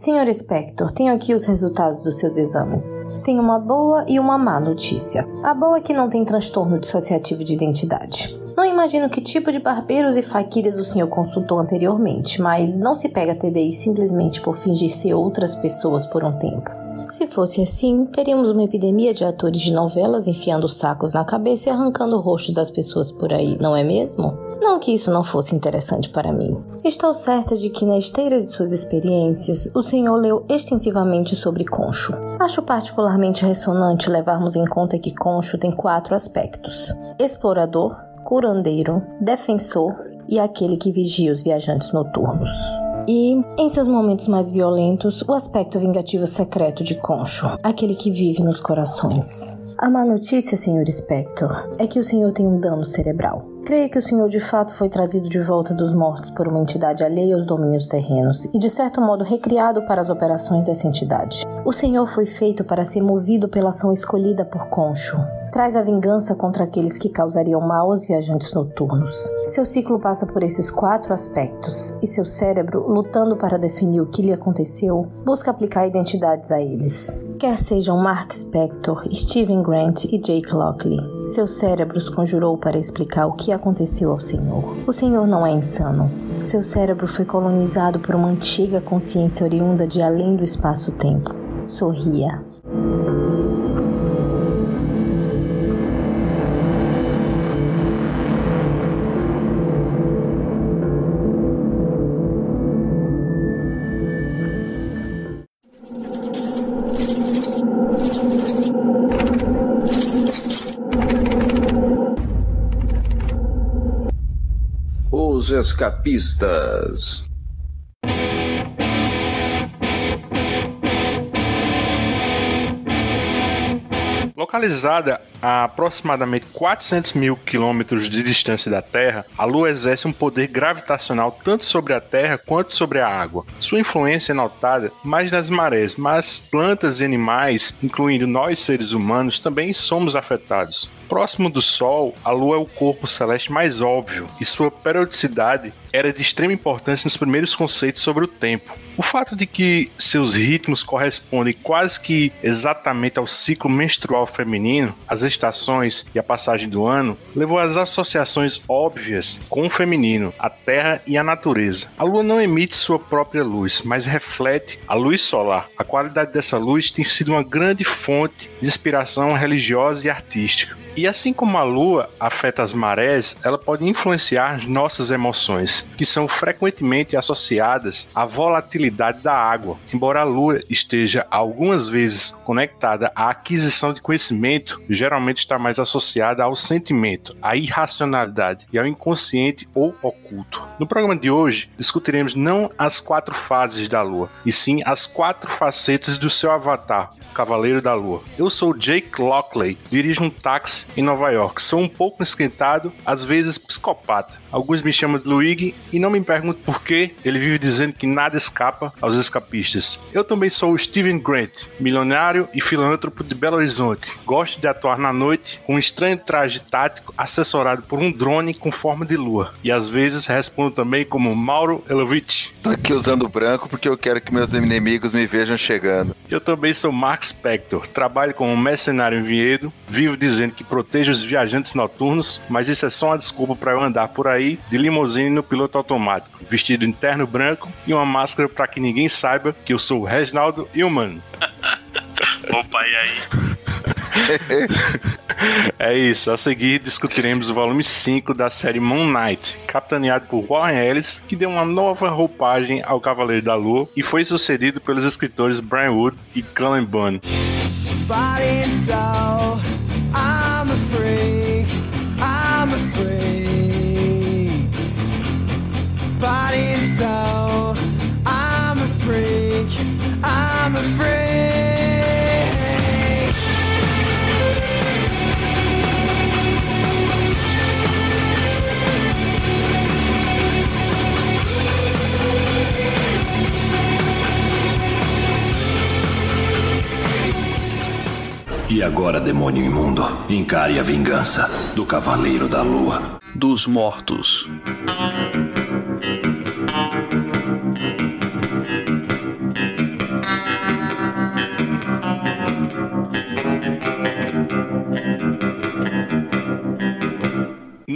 Senhor Spector, tenho aqui os resultados dos seus exames. Tenho uma boa e uma má notícia. A boa é que não tem transtorno dissociativo de identidade. Não imagino que tipo de barbeiros e faquires o senhor consultou anteriormente, mas não se pega TDI simplesmente por fingir ser outras pessoas por um tempo. Se fosse assim, teríamos uma epidemia de atores de novelas enfiando sacos na cabeça e arrancando o rosto das pessoas por aí, não é mesmo? Não que isso não fosse interessante para mim. Estou certa de que, na esteira de suas experiências, o senhor leu extensivamente sobre Concho. Acho particularmente ressonante levarmos em conta que Concho tem quatro aspectos: explorador, curandeiro, defensor e aquele que vigia os viajantes noturnos. E, em seus momentos mais violentos, o aspecto vingativo secreto de Concho, aquele que vive nos corações. A má notícia, Sr. Spector, é que o senhor tem um dano cerebral. Creio que o senhor de fato foi trazido de volta dos mortos por uma entidade alheia aos domínios terrenos e de certo modo recriado para as operações dessa entidade. O senhor foi feito para ser movido pela ação escolhida por Concho, traz a vingança contra aqueles que causariam mal aos viajantes noturnos. Seu ciclo passa por esses quatro aspectos, e seu cérebro, lutando para definir o que lhe aconteceu, busca aplicar identidades a eles. Quer sejam Mark Spector, Steven Grant e Jake Lockley, seus cérebros conjurou para explicar o que aconteceu ao Senhor. O Senhor não é insano. Seu cérebro foi colonizado por uma antiga consciência oriunda de além do espaço-tempo. Sorria. Escapistas. Localizada a aproximadamente 400 mil quilômetros de distância da Terra, a Lua exerce um poder gravitacional tanto sobre a Terra quanto sobre a água. Sua influência é notada mais nas marés, mas plantas e animais, incluindo nós seres humanos, também somos afetados. Próximo do Sol, a Lua é o corpo celeste mais óbvio e sua periodicidade era de extrema importância nos primeiros conceitos sobre o tempo. O fato de que seus ritmos correspondem quase que exatamente ao ciclo menstrual feminino, as estações e a passagem do ano, levou às associações óbvias com o feminino, a terra e a natureza. A lua não emite sua própria luz, mas reflete a luz solar. A qualidade dessa luz tem sido uma grande fonte de inspiração religiosa e artística. E assim como a lua afeta as marés, ela pode influenciar nossas emoções, que são frequentemente associadas à volatilidade da água. Embora a lua esteja algumas vezes conectada à aquisição de conhecimento, geralmente está mais associada ao sentimento, à irracionalidade e ao inconsciente ou oculto. No programa de hoje, discutiremos não as quatro fases da lua, e sim as quatro facetas do seu avatar, o Cavaleiro da Lua. Eu sou Jake Lockley, dirijo um táxi em Nova York. Sou um pouco esquentado, às vezes psicopata. Alguns me chamam de Luigi e não me pergunto por que ele vive dizendo que nada escapa aos escapistas. Eu também sou o Steven Grant, milionário e filântropo de Belo Horizonte. Gosto de atuar na noite com um estranho traje tático assessorado por um drone com forma de lua. E às vezes respondo também como Mauro Elovitch. Tô aqui usando branco porque eu quero que meus inimigos me vejam chegando. Eu também sou Mark Spector, trabalho como mercenário em Vinhedo, vivo dizendo que protejo os viajantes noturnos, mas isso é só uma desculpa para eu andar por aí de limusine no piloto automático, vestido interno branco e uma máscara para que ninguém saiba que eu sou o Reginaldo humano. Opa, e aí? é isso, a seguir discutiremos o volume 5 da série Moon Knight, capitaneado por Warren Ellis, que deu uma nova roupagem ao Cavaleiro da Lua e foi sucedido pelos escritores Brian Wood e Cullen Bunn. Body and soul. I'm a freak, I'm a freak. Body and soul, I'm a freak, I'm a freak. E agora, demônio imundo, encare a vingança do Cavaleiro da Lua. Dos mortos.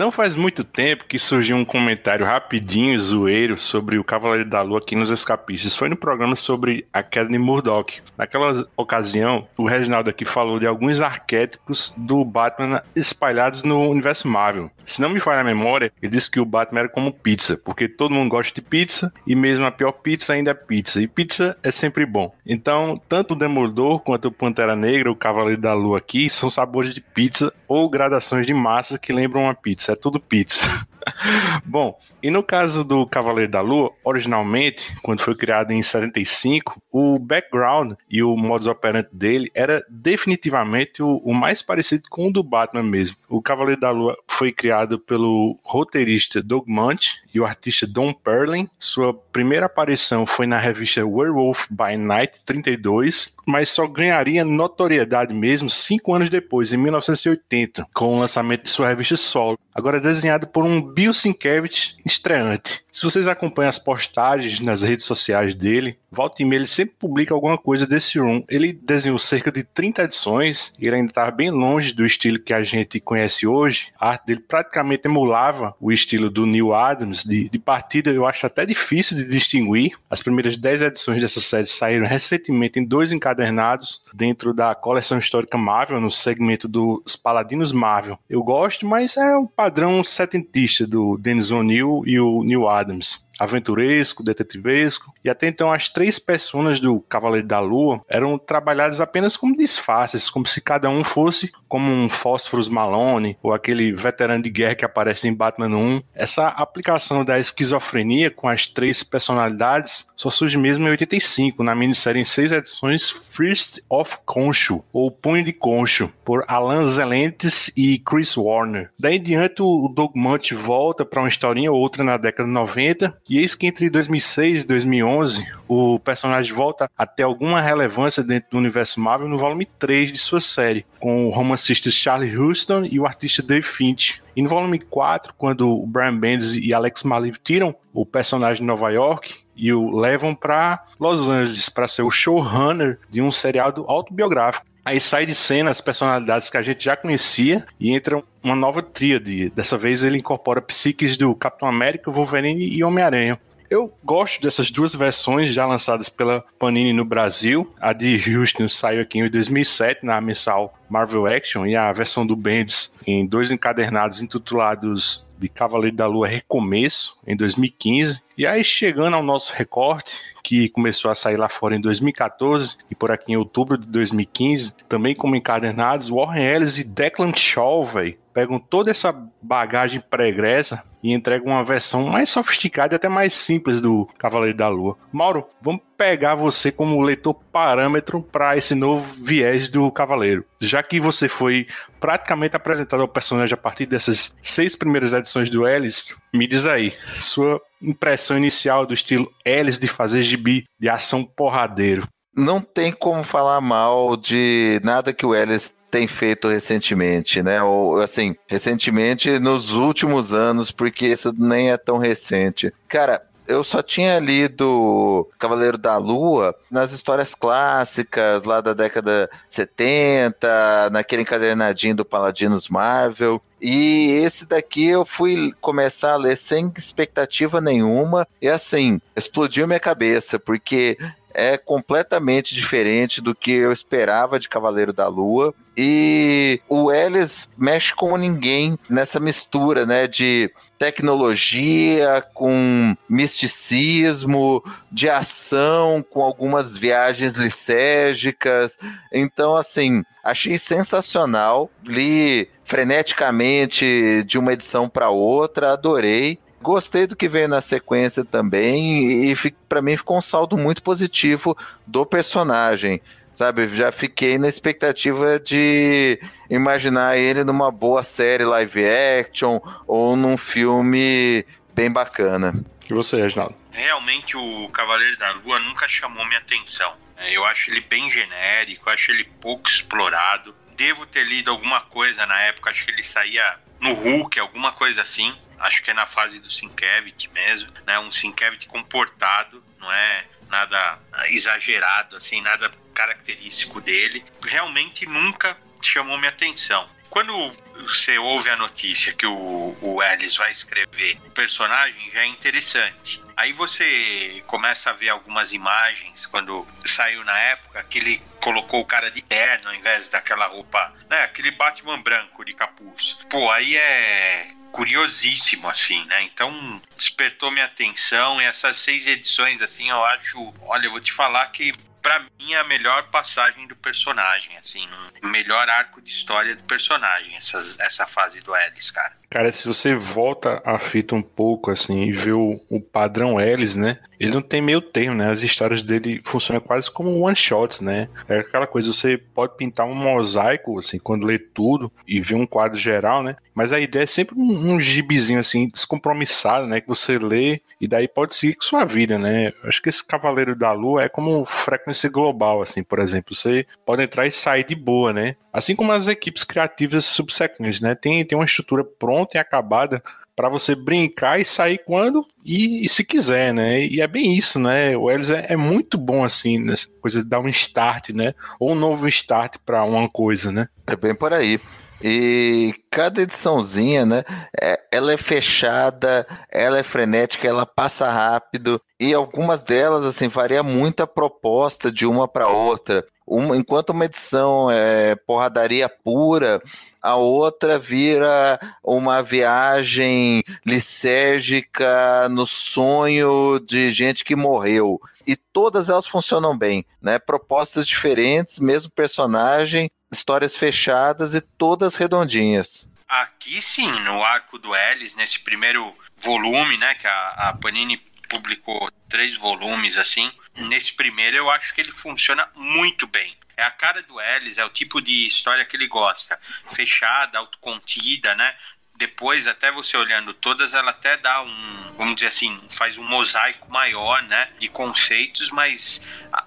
Não faz muito tempo que surgiu um comentário rapidinho, zoeiro, sobre o Cavaleiro da Lua aqui nos Escapistas. Foi no programa sobre a queda de Murdoch. Naquela ocasião, o Reginaldo aqui falou de alguns arquétipos do Batman espalhados no universo Marvel. Se não me falha a memória, ele disse que o Batman era como pizza, porque todo mundo gosta de pizza e mesmo a pior pizza ainda é pizza. E pizza é sempre bom. Então, tanto o Demolidor quanto o Pantera Negra, o Cavaleiro da Lua aqui, são sabores de pizza ou gradações de massa que lembram uma pizza. É tudo pizza. Bom, e no caso do Cavaleiro da Lua, originalmente, quando foi criado em 75, o background e o modus operandi dele era definitivamente o, o, mais parecido com o do Batman mesmo. O Cavaleiro da Lua foi criado pelo roteirista Doug Munch e o artista Don Perlin. Sua primeira aparição foi na revista Werewolf by Night 32, mas só ganharia notoriedade mesmo cinco anos depois, em 1980, com o lançamento de sua revista solo. Agora desenhado por um Bill Sienkiewicz estreante. Se vocês acompanham as postagens nas redes sociais dele, volta ele sempre publica alguma coisa desse room. Ele desenhou cerca de 30 edições ele ainda estava bem longe do estilo que a gente conhece hoje. A arte dele praticamente emulava o estilo do Neil Adams. De, de partida, eu acho até difícil de distinguir. As primeiras 10 edições dessa série saíram recentemente em dois encadernados dentro da coleção histórica Marvel, no segmento dos Paladinos Marvel. Eu gosto, mas é o padrão setentista do Dennis O'Neill e o Neil Adams. Aventuresco, detetivesco, e até então as três personas do Cavaleiro da Lua eram trabalhadas apenas como disfarces, como se cada um fosse como um Fósforos Malone ou aquele veterano de guerra que aparece em Batman 1. Essa aplicação da esquizofrenia com as três personalidades só surge mesmo em 85, na minissérie em seis edições First of Concho, ou Punho de Concho, por Alan Zelentes e Chris Warner. Daí em diante o Doug Munch volta para uma historinha ou outra na década de 90 e eis que entre 2006 e 2011, o personagem volta a ter alguma relevância dentro do universo Marvel no volume 3 de sua série, com o romancista Charlie Houston e o artista Dave Finch. E no volume 4, quando o Brian Bendis e Alex Maliv tiram o personagem de Nova York e o levam para Los Angeles para ser o showrunner de um seriado autobiográfico. Aí sai de cena as personalidades que a gente já conhecia e entra uma nova tríade. Dessa vez ele incorpora psiques do Capitão América, Wolverine e Homem-Aranha. Eu gosto dessas duas versões já lançadas pela Panini no Brasil. A de Houston saiu aqui em 2007 na mensal Marvel Action e a versão do Bendis em dois encadernados intitulados de Cavaleiro da Lua Recomeço em 2015. E aí chegando ao nosso recorte, que começou a sair lá fora em 2014 e por aqui em outubro de 2015, também como encadernados, Warren Ellis e Declan Shaw, velho, pegam toda essa bagagem pregressa e entregam uma versão mais sofisticada e até mais simples do Cavaleiro da Lua. Mauro, vamos pegar você como leitor parâmetro para esse novo viés do Cavaleiro. Já que você foi praticamente apresentado ao personagem a partir dessas seis primeiras edições do Ellis, me diz aí, sua impressão inicial do estilo Ellis de fazer gibi de ação porradeiro. Não tem como falar mal de nada que o Ellis tem feito recentemente, né? Ou assim, recentemente nos últimos anos, porque isso nem é tão recente. Cara, eu só tinha lido Cavaleiro da Lua nas histórias clássicas lá da década 70, naquele encadernadinho do Paladinos Marvel. E esse daqui eu fui começar a ler sem expectativa nenhuma. E assim, explodiu minha cabeça, porque é completamente diferente do que eu esperava de Cavaleiro da Lua. E o Ellis mexe como ninguém nessa mistura, né, de tecnologia com misticismo, de ação com algumas viagens licérgicas. Então, assim, achei sensacional. Li freneticamente de uma edição para outra, adorei. Gostei do que veio na sequência também e para mim ficou um saldo muito positivo do personagem. Sabe, já fiquei na expectativa de imaginar ele numa boa série live action ou num filme bem bacana. E você, Reginaldo? Realmente o Cavaleiro da Lua nunca chamou minha atenção. É, eu acho ele bem genérico, acho ele pouco explorado. Devo ter lido alguma coisa na época, acho que ele saía no Hulk, alguma coisa assim acho que é na fase do Sinkevich mesmo, né? Um Sinkevich comportado, não é nada exagerado, assim, nada característico dele. Realmente nunca chamou minha atenção. Quando você ouve a notícia que o, o Ellis vai escrever o personagem, já é interessante. Aí você começa a ver algumas imagens quando saiu na época que ele colocou o cara de terno ao invés daquela roupa, né? Aquele Batman branco de capuz. Pô, aí é curiosíssimo, assim, né? Então despertou minha atenção e essas seis edições, assim, eu acho. Olha, eu vou te falar que para mim é a melhor passagem do personagem, assim, o melhor arco de história do personagem, essas, essa fase do Ellis, cara. Cara, se você volta a fita um pouco, assim, e vê o, o padrão Ellis, né? Ele não tem meio termo, né? As histórias dele funcionam quase como one-shots, né? É aquela coisa, você pode pintar um mosaico, assim, quando lê tudo e vê um quadro geral, né? Mas a ideia é sempre um, um gibizinho, assim, descompromissado, né? Que você lê e daí pode seguir com sua vida, né? Acho que esse Cavaleiro da Lua é como frequência global, assim, por exemplo. Você pode entrar e sair de boa, né? Assim como as equipes criativas subsequentes, né? Tem, tem uma estrutura pronta e acabada para você brincar e sair quando e, e, se quiser, né? E é bem isso, né? O Ellis é, é muito bom assim nessa coisa de dar um start, né? Ou um novo start para uma coisa, né? É bem por aí. E cada ediçãozinha, né? É, ela é fechada, ela é frenética, ela passa rápido e algumas delas assim varia muito a proposta de uma para outra. Uma, enquanto uma edição é porradaria pura, a outra vira uma viagem lisérgica no sonho de gente que morreu. E todas elas funcionam bem, né? Propostas diferentes, mesmo personagem, histórias fechadas e todas redondinhas. Aqui sim, no arco do Ellis, nesse primeiro volume, né, que a, a Panini publicou três volumes assim. Nesse primeiro eu acho que ele funciona muito bem. É a cara do Ellis, é o tipo de história que ele gosta. Fechada, autocontida, né? Depois, até você olhando todas, ela até dá um, vamos dizer assim, faz um mosaico maior, né? De conceitos, mas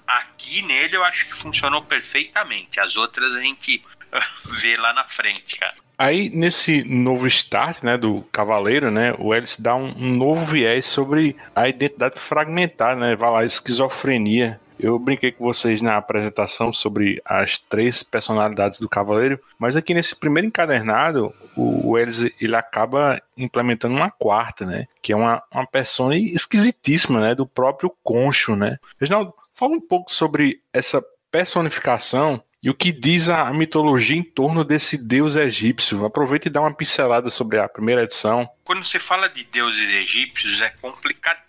aqui nele eu acho que funcionou perfeitamente. As outras a gente vê lá na frente, cara. Aí, nesse novo start, né, do Cavaleiro, né, o Ellis dá um, um novo viés sobre a identidade fragmentada, né, vai lá, esquizofrenia, eu brinquei com vocês na apresentação sobre as três personalidades do Cavaleiro, mas aqui nesse primeiro encadernado, o Ellis ele acaba implementando uma quarta, né? Que é uma, uma persona esquisitíssima, né? Do próprio Concho, né? Reginaldo, fala um pouco sobre essa personificação e o que diz a mitologia em torno desse deus egípcio. Aproveita e dá uma pincelada sobre a primeira edição. Quando você fala de deuses egípcios, é complicado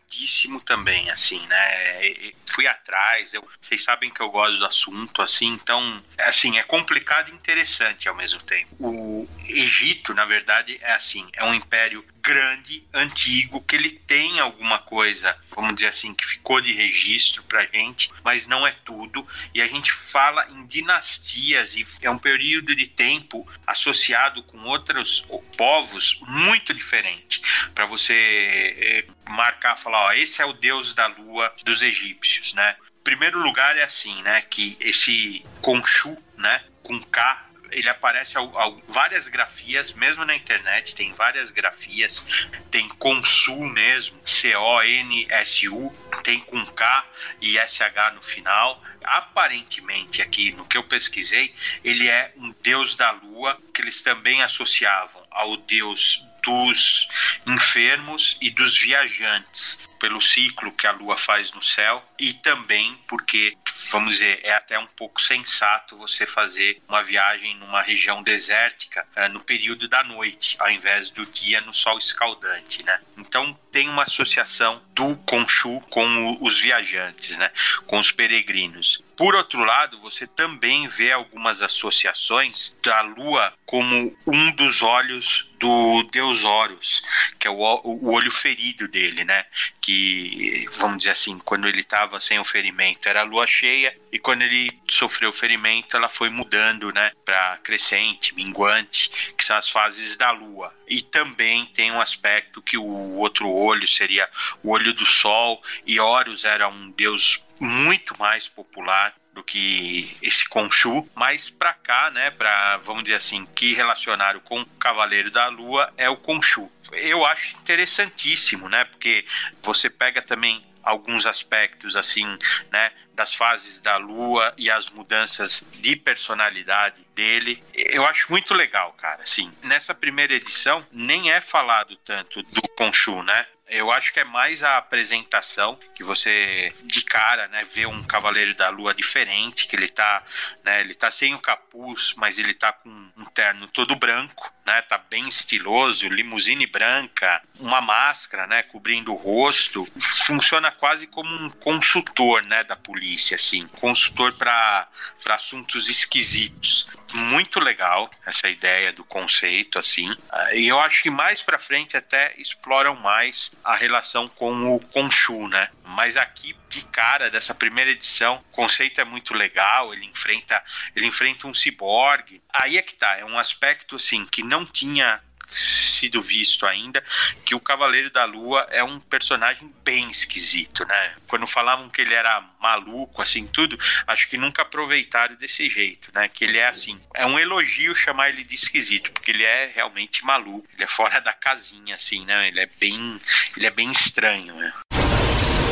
também, assim, né? Fui atrás, eu, vocês sabem que eu gosto do assunto, assim, então, assim, é complicado e interessante ao mesmo tempo. O Egito, na verdade, é assim, é um império grande, antigo, que ele tem alguma coisa, vamos dizer assim, que ficou de registro pra gente, mas não é tudo. E a gente fala em dinastias e é um período de tempo associado com outros povos muito diferente. Para você é, marcar, falar, ó, esse é o deus da lua dos egípcios, né? Primeiro lugar é assim, né, que esse Khonshu, né, com K ele aparece ao, ao, várias grafias, mesmo na internet, tem várias grafias, tem Consul mesmo, C-O-N-S-U, tem com K e S-H no final. Aparentemente, aqui no que eu pesquisei, ele é um deus da lua, que eles também associavam ao deus dos enfermos e dos viajantes pelo ciclo que a Lua faz no céu e também porque, vamos dizer, é até um pouco sensato você fazer uma viagem numa região desértica uh, no período da noite, ao invés do dia no sol escaldante, né? Então tem uma associação do Khonshu com o, os viajantes, né? Com os peregrinos. Por outro lado, você também vê algumas associações da Lua como um dos olhos do deus Horus, que é o, o olho ferido dele, né? Que, vamos dizer assim, quando ele estava sem o ferimento era a lua cheia, e quando ele sofreu o ferimento, ela foi mudando, né? Para crescente, minguante, que são as fases da lua. E também tem um aspecto que o outro olho seria o olho do sol, e Horus era um deus muito mais popular do que esse Khonshu, mas para cá, né, para vamos dizer assim, que relacionaram com o Cavaleiro da Lua é o Khonshu. Eu acho interessantíssimo, né, porque você pega também alguns aspectos assim, né, das fases da lua e as mudanças de personalidade dele. Eu acho muito legal, cara. Assim, nessa primeira edição nem é falado tanto do Khonshu, né? Eu acho que é mais a apresentação que você de cara, né, vê um Cavaleiro da Lua diferente, que ele tá, né, ele tá sem o capuz, mas ele tá com um terno todo branco, né, tá bem estiloso, limusine branca, uma máscara, né, cobrindo o rosto. Funciona quase como um consultor, né, da polícia assim, consultor para assuntos esquisitos muito legal essa ideia do conceito assim. E eu acho que mais para frente até exploram mais a relação com o Khonshu, né? Mas aqui de cara dessa primeira edição, o conceito é muito legal, ele enfrenta, ele enfrenta um ciborgue. Aí é que tá, é um aspecto assim que não tinha sido visto ainda, que o Cavaleiro da Lua é um personagem bem esquisito, né? Quando falavam que ele era maluco, assim, tudo, acho que nunca aproveitaram desse jeito, né? Que ele é assim, é um elogio chamar ele de esquisito, porque ele é realmente maluco, ele é fora da casinha, assim, né? Ele é bem, ele é bem estranho, né?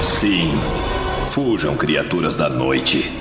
Sim, fujam criaturas da noite.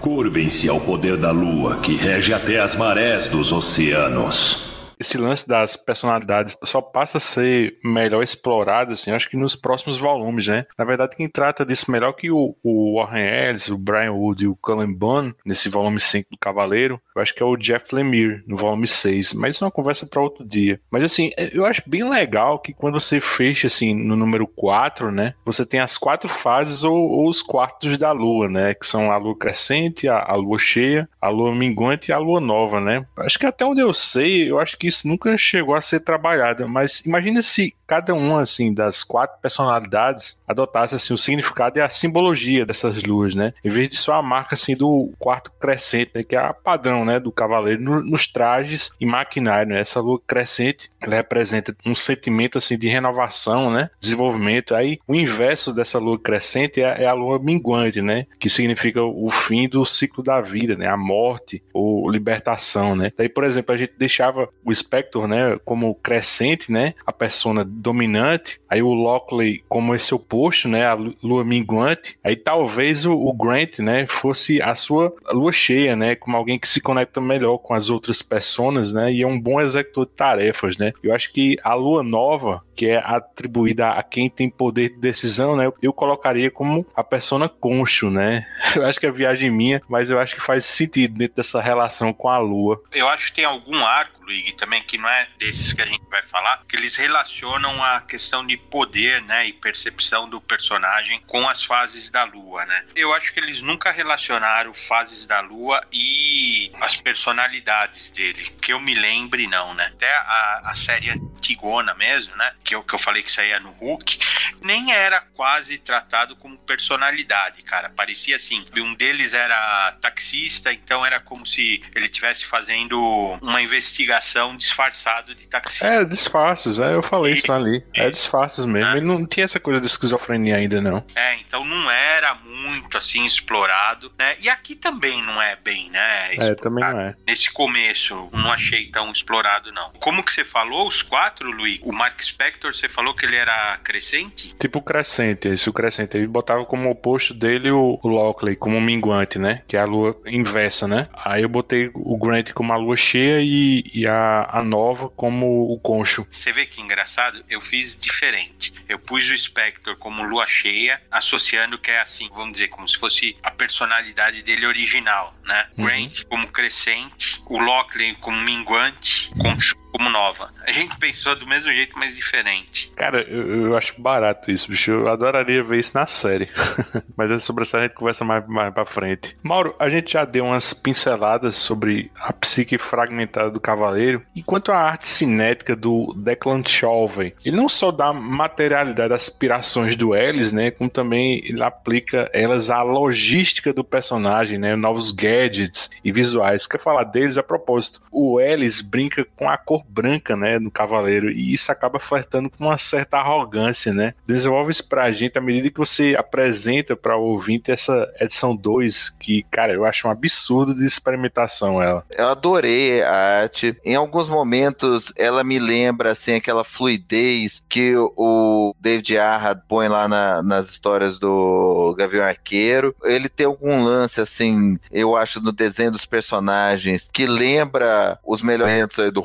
Curvem-se ao poder da lua que rege até as marés dos oceanos esse lance das personalidades só passa a ser melhor explorado, assim, acho que nos próximos volumes, né? Na verdade, quem trata disso melhor que o, o Warren Ellis, o Brian Wood e o Cullen Bunn, nesse volume 5 do Cavaleiro, eu acho que é o Jeff Lemire, no volume 6. Mas isso é uma conversa para outro dia. Mas, assim, é, eu acho bem legal que quando você fecha, assim, no número 4, né? Você tem as quatro fases ou, ou os quartos da lua, né? Que são a lua crescente, a, a lua cheia, a lua minguante e a lua nova, né? Acho que até onde eu sei, eu acho que isso nunca chegou a ser trabalhado, mas imagina se cada uma assim das quatro personalidades adotasse assim o significado e a simbologia dessas luas, né? Em vez de só a marca assim do quarto crescente, né? que é a padrão, né, do cavaleiro no, nos trajes e maquinário, né? Essa lua crescente, representa um sentimento assim de renovação, né? Desenvolvimento. Aí o inverso dessa lua crescente é, é a lua minguante, né? Que significa o fim do ciclo da vida, né? A morte ou libertação, né? Daí, por exemplo, a gente deixava o Spectre, né, como crescente, né? A persona dominante, aí o Lockley como esse oposto, né, a lua minguante, aí talvez o, o, Grant, né, fosse a sua lua cheia, né, como alguém que se conecta melhor com as outras pessoas, né, e é um bom executor de tarefas, né. Eu acho que a lua nova, que é atribuída a quem tem poder de decisão, né, eu colocaria como a persona concho, né. Eu acho que é viagem minha, mas eu acho que faz sentido dentro dessa relação com a lua. Eu acho que tem algum arco, Luigi, também que não é desses que a gente vai falar, que eles relacionam a questão de poder, né, e percepção do personagem com as fases da lua, né? Eu acho que eles nunca relacionaram fases da lua e as personalidades dele, que eu me lembre não, né? Até a, a série antigona mesmo, né, que eu, que eu falei que saía no Hulk, nem era quase tratado como personalidade, cara. Parecia assim, um deles era taxista, então era como se ele estivesse fazendo uma investigação disfarçado de taxista. É, disfarces, é, eu falei isso ali. É disfarces mesmo. É. Ele não tinha essa coisa de esquizofrenia ainda, não. É, então não era muito assim explorado, né? E aqui também não é bem, né? Explorado. É, também não é. Nesse começo, não achei tão explorado, não. Como que você falou, os quatro, Luiz? O Mark Spector, você falou que ele era crescente? Tipo crescente, esse o crescente. Ele botava como oposto dele o, o Lockley, como minguante, né? Que é a lua inversa, né? Aí eu botei o Grant como a lua cheia e, e a, a nova como o concho. Você vê que engraçado? Eu fiz diferente. Eu pus o Spectre como lua cheia, associando que é assim, vamos dizer, como se fosse a personalidade dele original, né? Uhum. Grant como crescente, o Lockley como minguante, concho como nova. A gente pensou do mesmo jeito, mas diferente. Cara, eu, eu acho barato isso, bicho. Eu adoraria ver isso na série. mas essa sobre essa a gente conversa mais, mais pra frente. Mauro, a gente já deu umas pinceladas sobre a psique fragmentada do cavaleiro. Enquanto a arte cinética do Declan Shelvey, ele não só dá materialidade às aspirações do Ellis, né? Como também ele aplica elas à logística do personagem, né? Novos gadgets e visuais. Quer falar deles a propósito? O Ellis brinca com a cor branca, né, no cavaleiro, e isso acaba flertando com uma certa arrogância, né? Desenvolve isso pra gente à medida que você apresenta para o ouvinte essa edição 2, que, cara, eu acho um absurdo de experimentação ela. Eu adorei a arte. Em alguns momentos ela me lembra assim aquela fluidez que o David Arra põe lá na, nas histórias do Gavião Arqueiro. Ele tem algum lance assim, eu acho no desenho dos personagens que lembra os melhores do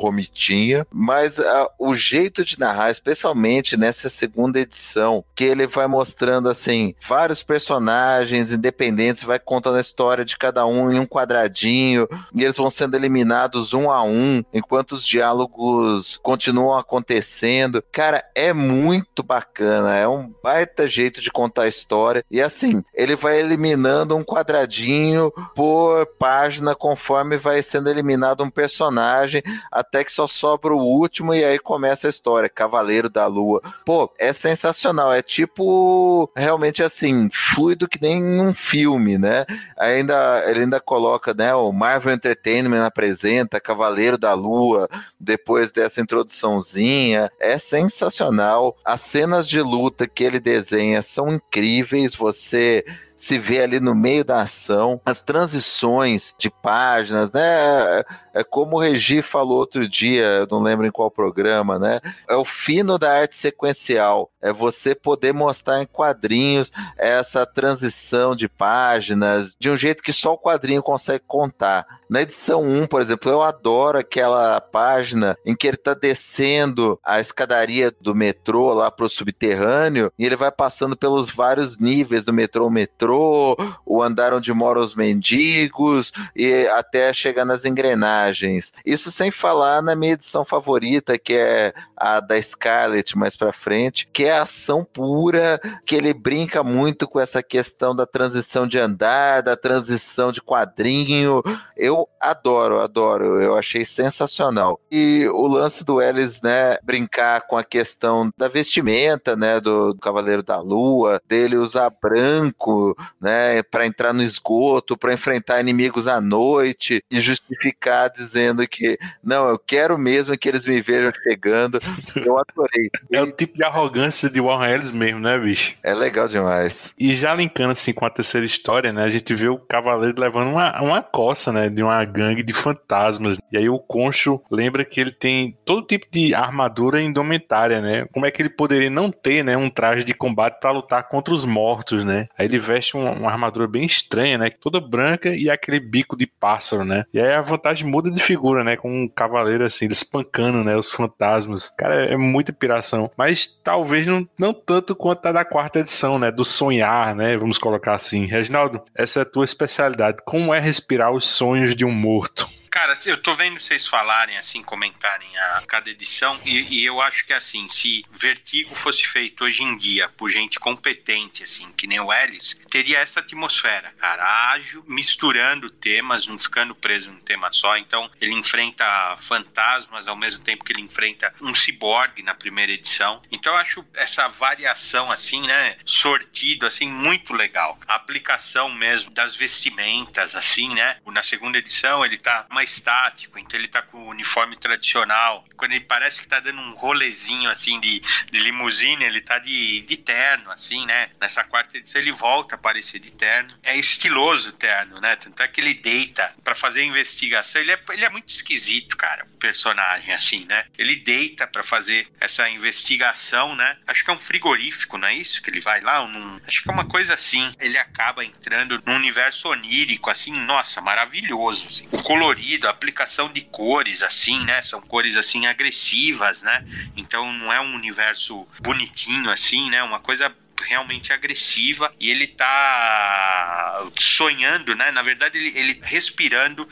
Mas uh, o jeito de narrar, especialmente nessa segunda edição, que ele vai mostrando assim vários personagens independentes, vai contando a história de cada um em um quadradinho e eles vão sendo eliminados um a um enquanto os diálogos continuam acontecendo. Cara, é muito bacana, é um baita jeito de contar a história e assim, ele vai eliminando um quadradinho por página conforme vai sendo eliminado um personagem até que só sobra o último e aí começa a história, Cavaleiro da Lua. Pô, é sensacional, é tipo realmente assim, fluido que nem um filme, né? Ainda ele ainda coloca, né, o Marvel Entertainment apresenta Cavaleiro da Lua depois dessa introduçãozinha. É sensacional. As cenas de luta que ele desenha são incríveis. Você se vê ali no meio da ação, as transições de páginas, né? É como o Regi falou outro dia, não lembro em qual programa, né? É o fino da arte sequencial. É você poder mostrar em quadrinhos essa transição de páginas de um jeito que só o quadrinho consegue contar. Na edição 1, por exemplo, eu adoro aquela página em que ele está descendo a escadaria do metrô lá para o subterrâneo e ele vai passando pelos vários níveis do metrô metrô, o andar onde moram os mendigos e até chegar nas engrenagens. Isso sem falar na minha edição favorita, que é a da Scarlet mais para frente, que é ação pura, que ele brinca muito com essa questão da transição de andar, da transição de quadrinho. Eu eu adoro, adoro. Eu achei sensacional. E o lance do Ellis, né, brincar com a questão da vestimenta, né, do, do Cavaleiro da Lua, dele usar branco, né, para entrar no esgoto, para enfrentar inimigos à noite e justificar dizendo que não, eu quero mesmo que eles me vejam chegando. Eu adorei. É o tipo de arrogância de Warren Ellis mesmo, né, bicho? É legal demais. E já linkando assim com a terceira história, né, a gente vê o Cavaleiro levando uma, uma coça, né, de uma gangue de fantasmas. E aí o Concho lembra que ele tem todo tipo de armadura indumentária, né? Como é que ele poderia não ter, né, um traje de combate para lutar contra os mortos, né? Aí ele veste uma, uma, armadura bem estranha, né? Toda branca e aquele bico de pássaro, né? E aí a vantagem muda de figura, né? Com um cavaleiro assim, espancando, né, os fantasmas. Cara, é muita piração. Mas talvez não, não tanto quanto a da quarta edição, né? Do sonhar, né? Vamos colocar assim. Reginaldo, essa é a tua especialidade. Como é respirar os sonhos de um morto? Cara, eu tô vendo vocês falarem assim, comentarem a cada edição, e, e, eu acho que assim, se Vertigo fosse feito hoje em dia por gente competente, assim, que nem o Ellis, teria essa atmosfera, cara, ágil, misturando temas, não ficando preso num tema só. Então, ele enfrenta fantasmas ao mesmo tempo que ele enfrenta um ciborgue na primeira edição. Então, eu acho essa variação, assim, né, sortido, assim, muito legal. A aplicação mesmo das vestimentas, assim, né, na segunda edição ele tá mais estático, então ele tá com o uniforme tradicional. Quando ele parece que tá dando um rolezinho assim de, de limusine, ele tá de, de terno, assim, né? Nessa quarta edição ele volta a aparecer de terno. É estiloso o terno, né? Tanto é que ele deita para fazer a investigação. Ele é, ele é muito esquisito, cara, o personagem, assim, né? Ele deita para fazer essa investigação, né? Acho que é um frigorífico, não é isso? Que ele vai lá, num, acho que é uma coisa assim. Ele acaba entrando num universo onírico, assim, nossa, maravilhoso, assim. O colorido aplicação de cores, assim, né? São cores, assim, agressivas, né? Então não é um universo bonitinho, assim, né? Uma coisa realmente agressiva e ele tá sonhando, né? Na verdade, ele, ele respirando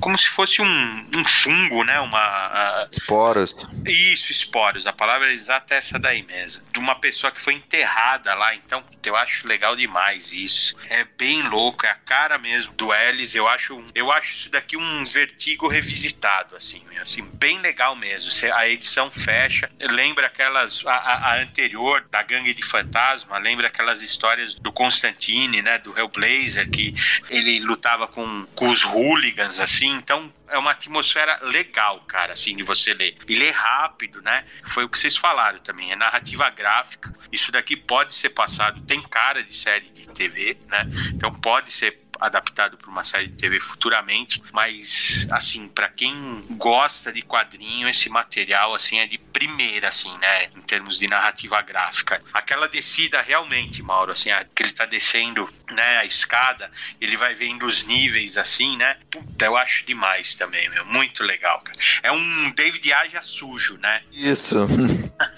como se fosse um, um fungo, né? Uma. Uh... Esporos. Isso, esporos. A palavra exata é essa daí mesmo. De uma pessoa que foi enterrada lá. Então, eu acho legal demais isso. É bem louco, é a cara mesmo do Ellis. Eu acho, eu acho isso daqui um vertigo revisitado, assim, assim, bem legal mesmo. A edição fecha, lembra aquelas. A, a, a anterior, da Gangue de Fantasma, lembra aquelas histórias do Constantine, né? Do Hellblazer, que ele lutava com, com os hooligans, assim, então é uma atmosfera legal, cara, assim, de você ler. E ler rápido, né? Foi o que vocês falaram também, é narrativa gráfica. Isso daqui pode ser passado, tem cara de série de TV, né? Então pode ser adaptado para uma série de TV futuramente, mas assim, para quem gosta de quadrinho, esse material assim é de primeira assim, né, em termos de narrativa gráfica. Aquela descida realmente, Mauro, assim, que ele tá descendo, né, a escada, ele vai vendo os níveis assim, né? Puta, eu acho demais também, meu, muito legal, cara. É um David Aja sujo, né? Isso.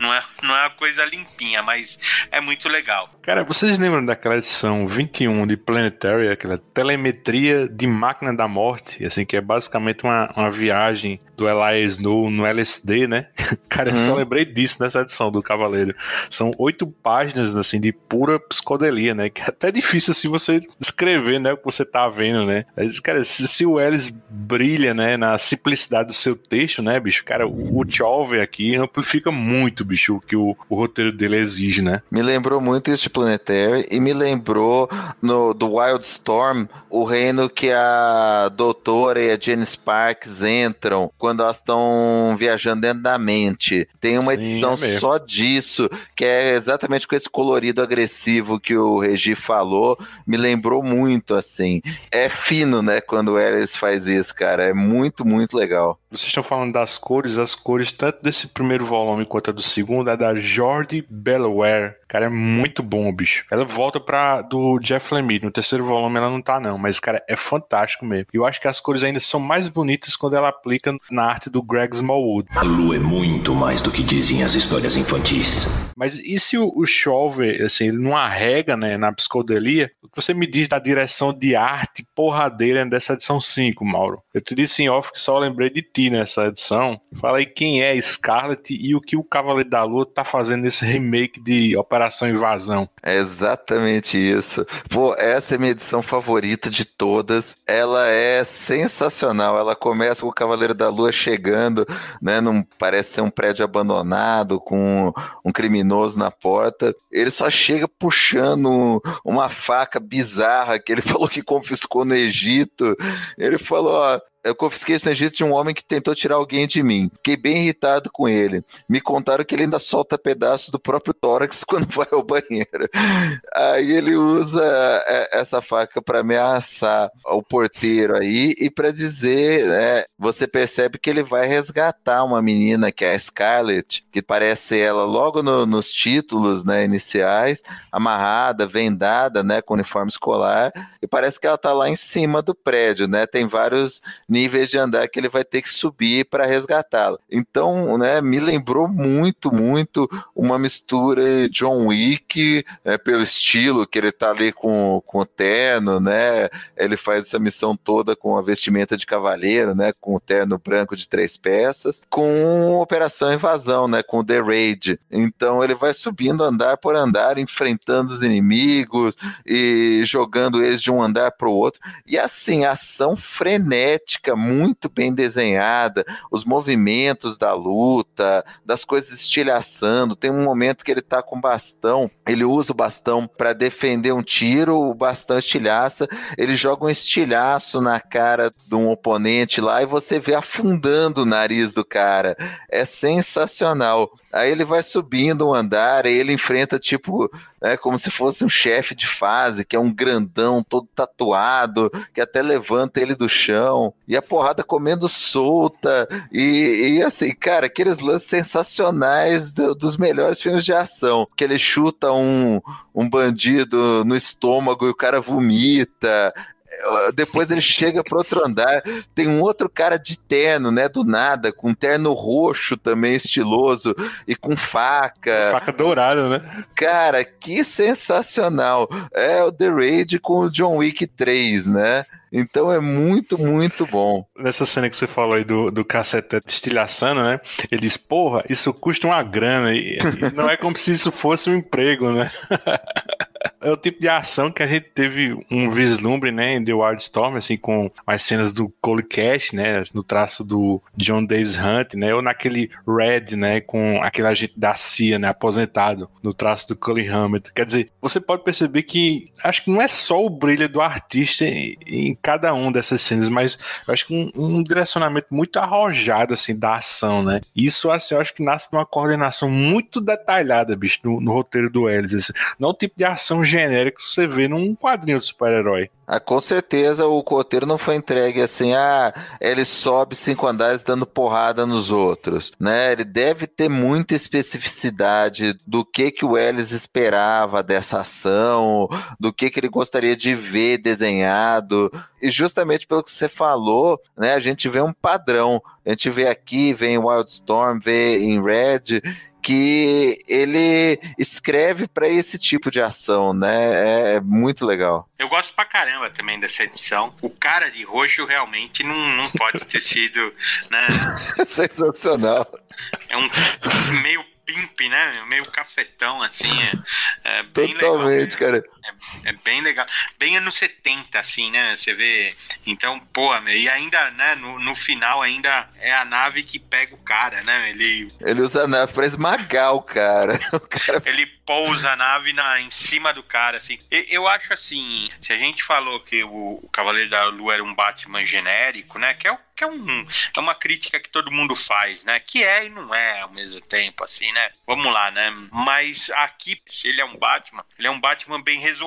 não é, não é uma coisa limpinha, mas é muito legal. Cara, vocês lembram daquela edição 21 de Planetary, aquela telemetria de máquina da morte, assim, que é basicamente uma, uma viagem do Elias Snow no LSD, né? Cara, eu só uhum. lembrei disso nessa edição do Cavaleiro. São oito páginas, assim, de pura psicodelia, né? Que é até difícil, assim, você descrever, né, o que você tá vendo, né? Mas, cara, se, se o Ellis brilha, né, na simplicidade do seu texto, né, bicho? Cara, o, o aqui amplifica muito, bicho, o que o, o roteiro dele exige, né? Me lembrou muito isso de Planetary e me lembrou no, do Wildstorm, o reino que a doutora e a Jane Sparks entram quando elas estão viajando dentro da mente. Tem uma Sim, edição é só disso, que é exatamente com esse colorido agressivo que o Regi falou, me lembrou muito, assim. É fino, né, quando o Eris faz isso, cara. É muito, muito legal. Vocês estão falando das cores, as cores tanto desse primeiro volume quanto a do segundo é da Jordi Belware. Cara, é muito bom, bicho. Ela volta pra do Jeff Lemire. No terceiro volume ela não tá, não. Mas, cara, é fantástico mesmo. Eu acho que as cores ainda são mais bonitas quando ela aplica na arte do Greg Smallwood. A lua é muito mais do que dizem as histórias infantis. Mas e se o, o Chauver, assim, ele não arrega, né, na psicodelia? O que você me diz da direção de arte porradeira dessa edição 5, Mauro? Eu te disse em off que só lembrei de ti nessa edição. Falei quem é Scarlet e o que o Cavaleiro da Lua tá fazendo nesse remake de Operação Operação Invasão. É exatamente isso. Pô, essa é minha edição favorita de todas. Ela é sensacional. Ela começa com o Cavaleiro da Lua chegando, né? Num, parece ser um prédio abandonado, com um criminoso na porta. Ele só chega puxando uma faca bizarra que ele falou que confiscou no Egito. Ele falou: ó, eu confisquei isso no Egito de um homem que tentou tirar alguém de mim. Fiquei bem irritado com ele. Me contaram que ele ainda solta pedaços do próprio tórax quando vai ao banheiro. Aí ele usa é, essa faca para ameaçar o porteiro aí e para dizer, né, você percebe que ele vai resgatar uma menina que é a Scarlett, que parece ela logo no, nos títulos, né, iniciais, amarrada, vendada, né, com uniforme escolar, e parece que ela tá lá em cima do prédio, né? Tem vários níveis de andar que ele vai ter que subir para resgatá-la. Então, né, me lembrou muito, muito uma mistura John Wick, né, pelo estilo que ele tá ali com, com o terno, né? Ele faz essa missão toda com a vestimenta de cavaleiro, né? Com o terno branco de três peças, com Operação Invasão, né? Com The Raid. Então ele vai subindo andar por andar, enfrentando os inimigos e jogando eles de um andar para o outro. E assim, ação frenética muito bem desenhada, os movimentos da luta, das coisas estilhaçando. Tem um momento que ele tá com bastão, ele usa o bastão para defender um tiro, o bastão estilhaça, ele joga um estilhaço na cara de um oponente lá e você vê afundando o nariz do cara. É sensacional. Aí ele vai subindo um andar e ele enfrenta, tipo, é como se fosse um chefe de fase, que é um grandão, todo tatuado, que até levanta ele do chão. E a porrada comendo solta. E, e assim, cara, aqueles lances sensacionais do, dos melhores filmes de ação. Que ele chuta um, um bandido no estômago e o cara vomita depois ele chega para outro andar, tem um outro cara de terno, né, do nada, com terno roxo também estiloso e com faca. Faca dourada, né? Cara, que sensacional. É o The Raid com o John Wick 3, né? Então é muito, muito bom. Nessa cena que você falou aí do, do cacete estilhaçando, né? Ele diz, porra, isso custa uma grana. E, e não é como se isso fosse um emprego, né? é o tipo de ação que a gente teve um vislumbre, né, em The Wildstorm, assim, com as cenas do Cole Cash, né, no traço do John Davis Hunt, né, ou naquele Red, né, com aquele agente da CIA, né, aposentado, no traço do Cully Hammett. Quer dizer, você pode perceber que acho que não é só o brilho do artista em, em cada um dessas cenas, mas acho que um, um, direcionamento muito arrojado, assim, da ação, né. Isso, assim, eu acho que nasce de uma coordenação muito detalhada, bicho, no, no roteiro do Ellis. Assim. Não o tipo de ação genérica que você vê num quadrinho de super-herói. Ah, com certeza o roteiro não foi entregue assim, ah, ele sobe cinco andares dando porrada nos outros, né? Ele deve ter muita especificidade do que que o Ellis esperava dessa ação, do que que ele gostaria de ver desenhado. E justamente pelo que você falou, né, a gente vê um padrão. A gente vê aqui, vê em Wildstorm, vê em Red, que ele escreve para esse tipo de ação, né? É, é muito legal. Eu gosto pra caramba também dessa edição. O cara de roxo realmente não, não pode ter sido, né? Sensacional. É um meio pimp, né? Meio cafetão, assim. É, é bem Totalmente, legal, cara. É, é, bem legal. Bem anos 70, assim, né? Você vê. Então, pô, e ainda, né, no, no final, ainda é a nave que pega o cara, né? Ele. Ele usa a nave pra esmagar o cara. O cara... Ele pousa a nave na, em cima do cara, assim. Eu acho assim, se a gente falou que o, o Cavaleiro da Lua era um Batman genérico, né? Que é, que é, um, é uma crítica que todo mundo faz, né? Que é e não é ao mesmo tempo, assim, né? Vamos lá, né? Mas aqui, se ele é um Batman, ele é um Batman bem resolvido,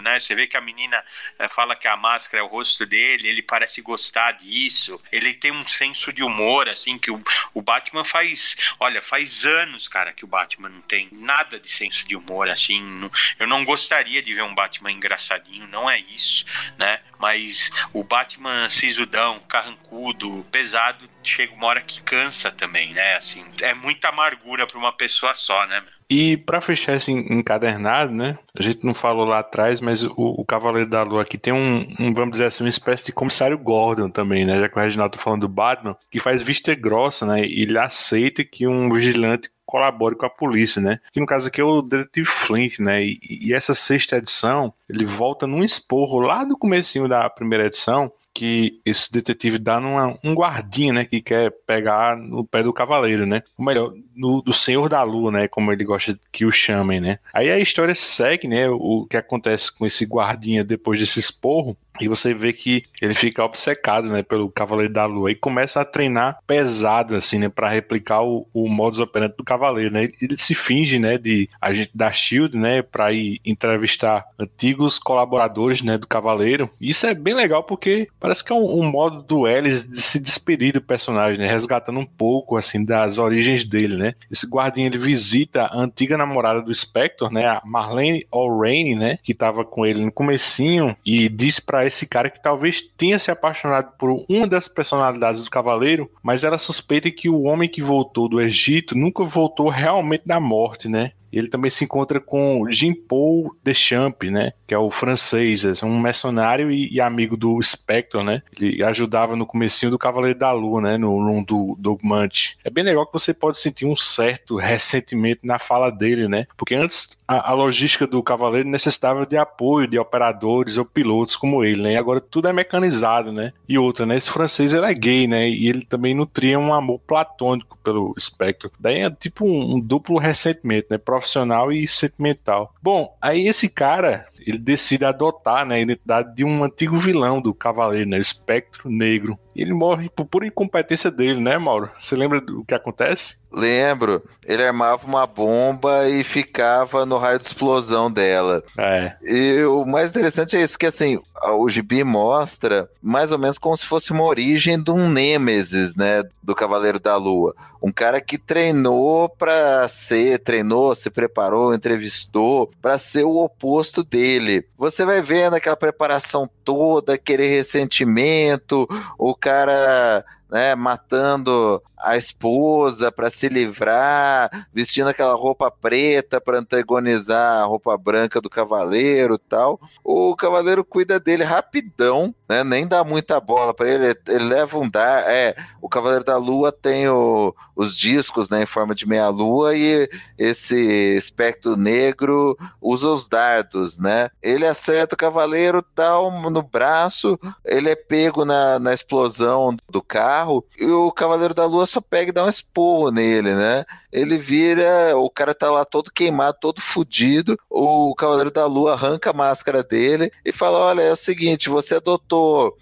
né? Você vê que a menina é, fala que a máscara é o rosto dele, ele parece gostar disso, ele tem um senso de humor, assim, que o, o Batman faz, olha, faz anos, cara, que o Batman não tem nada de senso de humor, assim, não, eu não gostaria de ver um Batman engraçadinho, não é isso, né? Mas o Batman sisudão, carrancudo, pesado, chega uma hora que cansa também, né? Assim, é muita amargura para uma pessoa só, né? E para fechar esse encadernado, né? A gente não falou lá atrás, mas o, o Cavaleiro da Lua aqui tem um, um, vamos dizer assim, uma espécie de comissário Gordon também, né? Já que o Reginaldo tá falando do Batman, que faz vista grossa, né? E ele aceita que um vigilante colabore com a polícia, né? Que no caso aqui é o Detetive Flint, né? E, e essa sexta edição, ele volta num esporro lá do comecinho da primeira edição, que esse detetive dá numa, um guardinha, né, que quer pegar no pé do cavaleiro, né? Ou melhor, no, do Senhor da Lua, né, como ele gosta que o chamem, né? Aí a história segue, né, o que acontece com esse guardinha depois desse esporro, e você vê que ele fica obcecado, né, pelo Cavaleiro da Lua e começa a treinar pesado, assim, né, para replicar o, o modus operandi do Cavaleiro, né? Ele, se finge, né, de agente da Shield, né, para ir entrevistar antigos colaboradores, né, do Cavaleiro. Isso é bem legal porque parece que é um, um modo do Ellis de se despedir do personagem, né, resgatando um pouco, assim, das origens dele, né? Esse guardinha ele visita a antiga namorada do Spectre, né, a Marlene O'Rain, né, que tava com ele no comecinho e disse para esse cara que talvez tenha se apaixonado por uma das personalidades do Cavaleiro, mas ela suspeita que o homem que voltou do Egito nunca voltou realmente da morte, né? Ele também se encontra com Jean-Paul Deschamps, né? Que é o francês, é um mercenário e, e, amigo do Spectre, né? Ele ajudava no comecinho do Cavaleiro da Lua, né? No room do Dogmante. É bem legal que você pode sentir um certo ressentimento na fala dele, né? Porque antes a, a, logística do Cavaleiro necessitava de apoio de operadores ou pilotos como ele, né? E agora tudo é mecanizado, né? E outra, né? Esse francês ele é gay, né? E ele também nutria um amor platônico pelo Spectre. Daí é tipo um, um duplo ressentimento, né? Profissional e sentimental. Bom, aí esse cara, ele decide adotar né, a identidade de um antigo vilão do Cavaleiro, né? Espectro Negro. E ele morre por pura incompetência dele, né, Mauro? Você lembra do que acontece? Lembro. Ele armava uma bomba e ficava no raio de explosão dela. É. E o mais interessante é isso, que assim, o Gibi mostra mais ou menos como se fosse uma origem de um Nêmesis, né, do Cavaleiro da Lua. Um cara que treinou para ser, treinou, se preparou, entrevistou para ser o oposto dele. Você vai vendo aquela preparação toda, aquele ressentimento, o cara né, matando a esposa para se livrar, vestindo aquela roupa preta para antagonizar a roupa branca do cavaleiro tal. O cavaleiro cuida dele rapidão, né? Nem dá muita bola para ele, ele leva um dar. É, o cavaleiro da lua tem o, os discos, né, em forma de meia lua e esse espectro negro usa os dardos, né? Ele acerta o cavaleiro tal no braço, ele é pego na, na explosão do carro e o Cavaleiro da Lua só pega e dá um esporro nele, né? Ele vira, o cara tá lá todo queimado, todo fudido, o Cavaleiro da Lua arranca a máscara dele e fala: Olha, é o seguinte, você adotou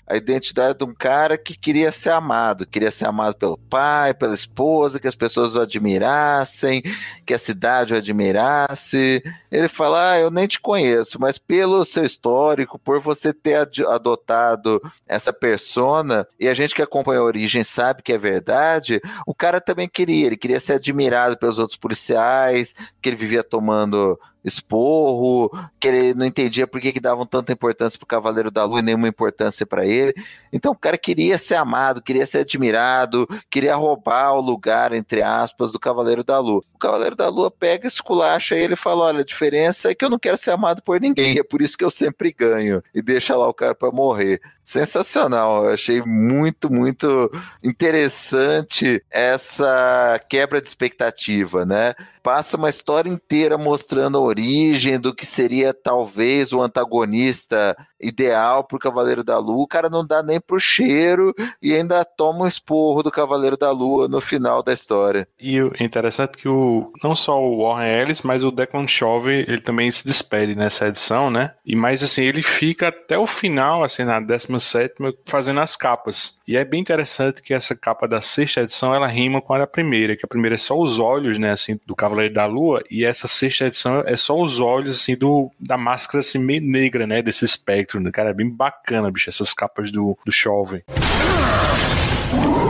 a identidade de um cara que queria ser amado, queria ser amado pelo pai, pela esposa, que as pessoas o admirassem, que a cidade o admirasse. Ele fala: Ah, eu nem te conheço, mas pelo seu histórico, por você ter adotado essa persona, e a gente que acompanha a origem sabe que é verdade, o cara também queria, ele queria ser admirado pelos outros policiais, que ele vivia tomando esporro, que ele não entendia por que, que davam tanta importância pro Cavaleiro da Lua e nenhuma importância para ele. Então o cara queria ser amado, queria ser admirado, queria roubar o lugar, entre aspas, do Cavaleiro da Lua. O Cavaleiro da Lua pega, esculacha ele e fala: olha, a diferença é que eu não quero ser amado por ninguém, é por isso que eu sempre ganho. E deixa lá o cara para morrer. Sensacional, eu achei muito, muito interessante essa quebra de expectativa, né? Passa uma história inteira mostrando origem do que seria talvez o antagonista ideal pro Cavaleiro da Lua. O cara não dá nem pro cheiro e ainda toma um esporro do Cavaleiro da Lua no final da história. E o interessante é que o, não só o Warren Ellis, mas o Declan Chauvet, ele também se despede nessa edição, né? E mais assim, ele fica até o final, assim, na 17 fazendo as capas. E é bem interessante que essa capa da sexta edição, ela rima com a da primeira, que a primeira é só os olhos, né, assim, do Cavaleiro da Lua, e essa sexta edição é só os olhos, assim, do, da máscara, assim, meio negra, né, desse espectro, né? Cara, é bem bacana, bicho, essas capas do, do Chauve.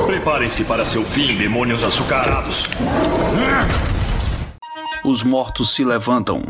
Preparem-se para seu fim, demônios açucarados. Os mortos se levantam.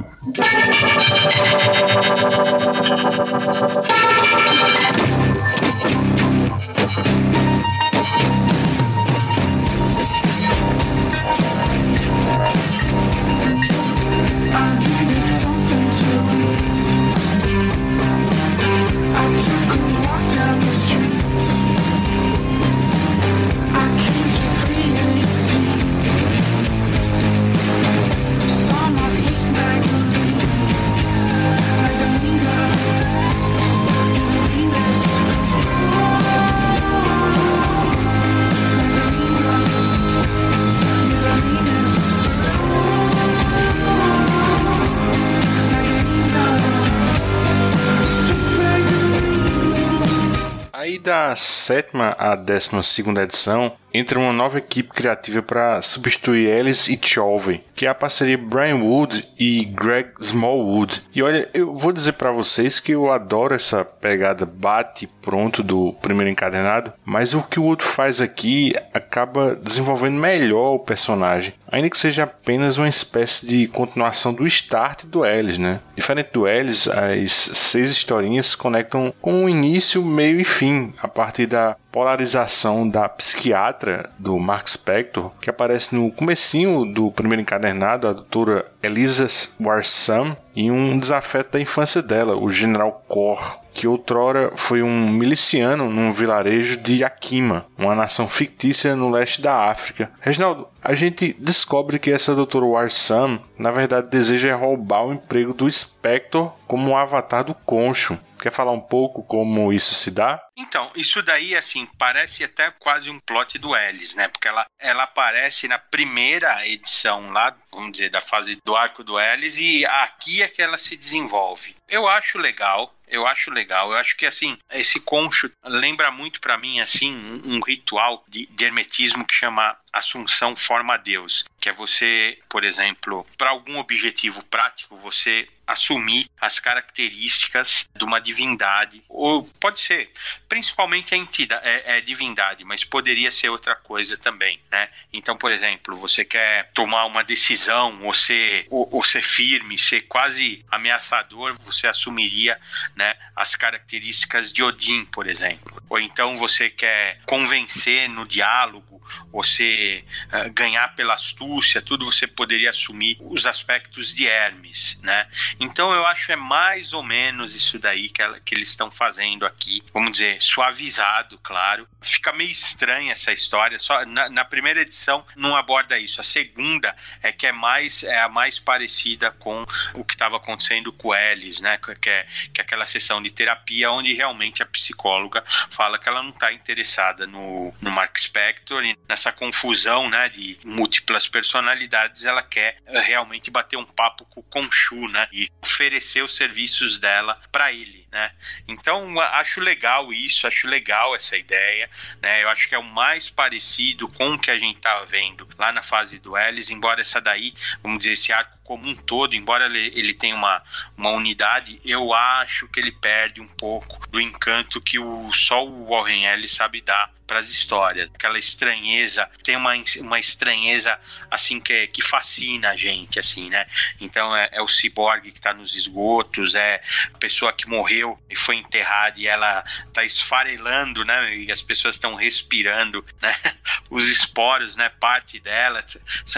Sétima à décima segunda edição, entra uma nova equipe criativa para substituir Ellis e Chovey, que é a parceria Brian Wood e Greg Smallwood. E olha, eu vou dizer para vocês que eu adoro essa pegada bate pronto do primeiro encadenado, mas o que o Wood faz aqui acaba desenvolvendo melhor o personagem, ainda que seja apenas uma espécie de continuação do start do Ellis, né? Diferente do Ellis, as seis historinhas se conectam com o início, meio e fim, a partir da polarização da psiquiatra do Mark Spector, que aparece no comecinho do primeiro encadernado, a doutora Elisa Warsam, e um desafeto da infância dela, o General Kor, que outrora foi um miliciano num vilarejo de Yakima, uma nação fictícia no leste da África. Reginaldo, a gente descobre que essa doutora Warsam, na verdade, deseja roubar o emprego do Spector como um avatar do Concho. Quer falar um pouco como isso se dá? Então, isso daí, assim, parece até quase um plot do Ellis, né? Porque ela, ela aparece na primeira edição lá, vamos dizer, da fase do arco do Ellis, e aqui é que ela se desenvolve. Eu acho legal, eu acho legal. Eu acho que assim, esse concho lembra muito para mim assim um, um ritual de, de, hermetismo que chama Assunção Forma Deus, que é você, por exemplo, para algum objetivo prático, você assumir as características de uma divindade, ou pode ser, principalmente a entidade, é, é, divindade, mas poderia ser outra coisa também, né? Então, por exemplo, você quer tomar uma decisão, ou ser, ou, ou ser firme, ser quase ameaçador, você assumiria né, as características de Odin, por exemplo. ou então você quer convencer no diálogo, você uh, ganhar pela astúcia, tudo você poderia assumir os aspectos de Hermes, né? Então eu acho é mais ou menos isso daí que, ela, que eles estão fazendo aqui, vamos dizer, suavizado, claro. Fica meio estranha essa história, só na, na primeira edição não aborda isso. A segunda é que é mais é a mais parecida com o que estava acontecendo com Ellis, né? Que é, que é aquela sessão de terapia onde realmente a psicóloga fala que ela não está interessada no, no Mark Spector e nessa confusão, né, de múltiplas personalidades, ela quer eh, realmente bater um papo com o Conchu, né, e oferecer os serviços dela para ele. Né? Então acho legal isso, acho legal essa ideia, né? Eu acho que é o mais parecido com o que a gente tá vendo lá na fase do Ellis, embora essa daí, vamos dizer, esse arco como um todo, embora ele, ele tenha uma, uma unidade, eu acho que ele perde um pouco do encanto que o, só o Warren Ellis sabe dar para as histórias. Aquela estranheza, tem uma, uma estranheza assim que, que fascina a gente, assim, né? Então é, é o ciborgue que está nos esgotos, é a pessoa que morreu e foi enterrada e ela está esfarelando, né? E as pessoas estão respirando, né? Os esporos, né? Parte dela,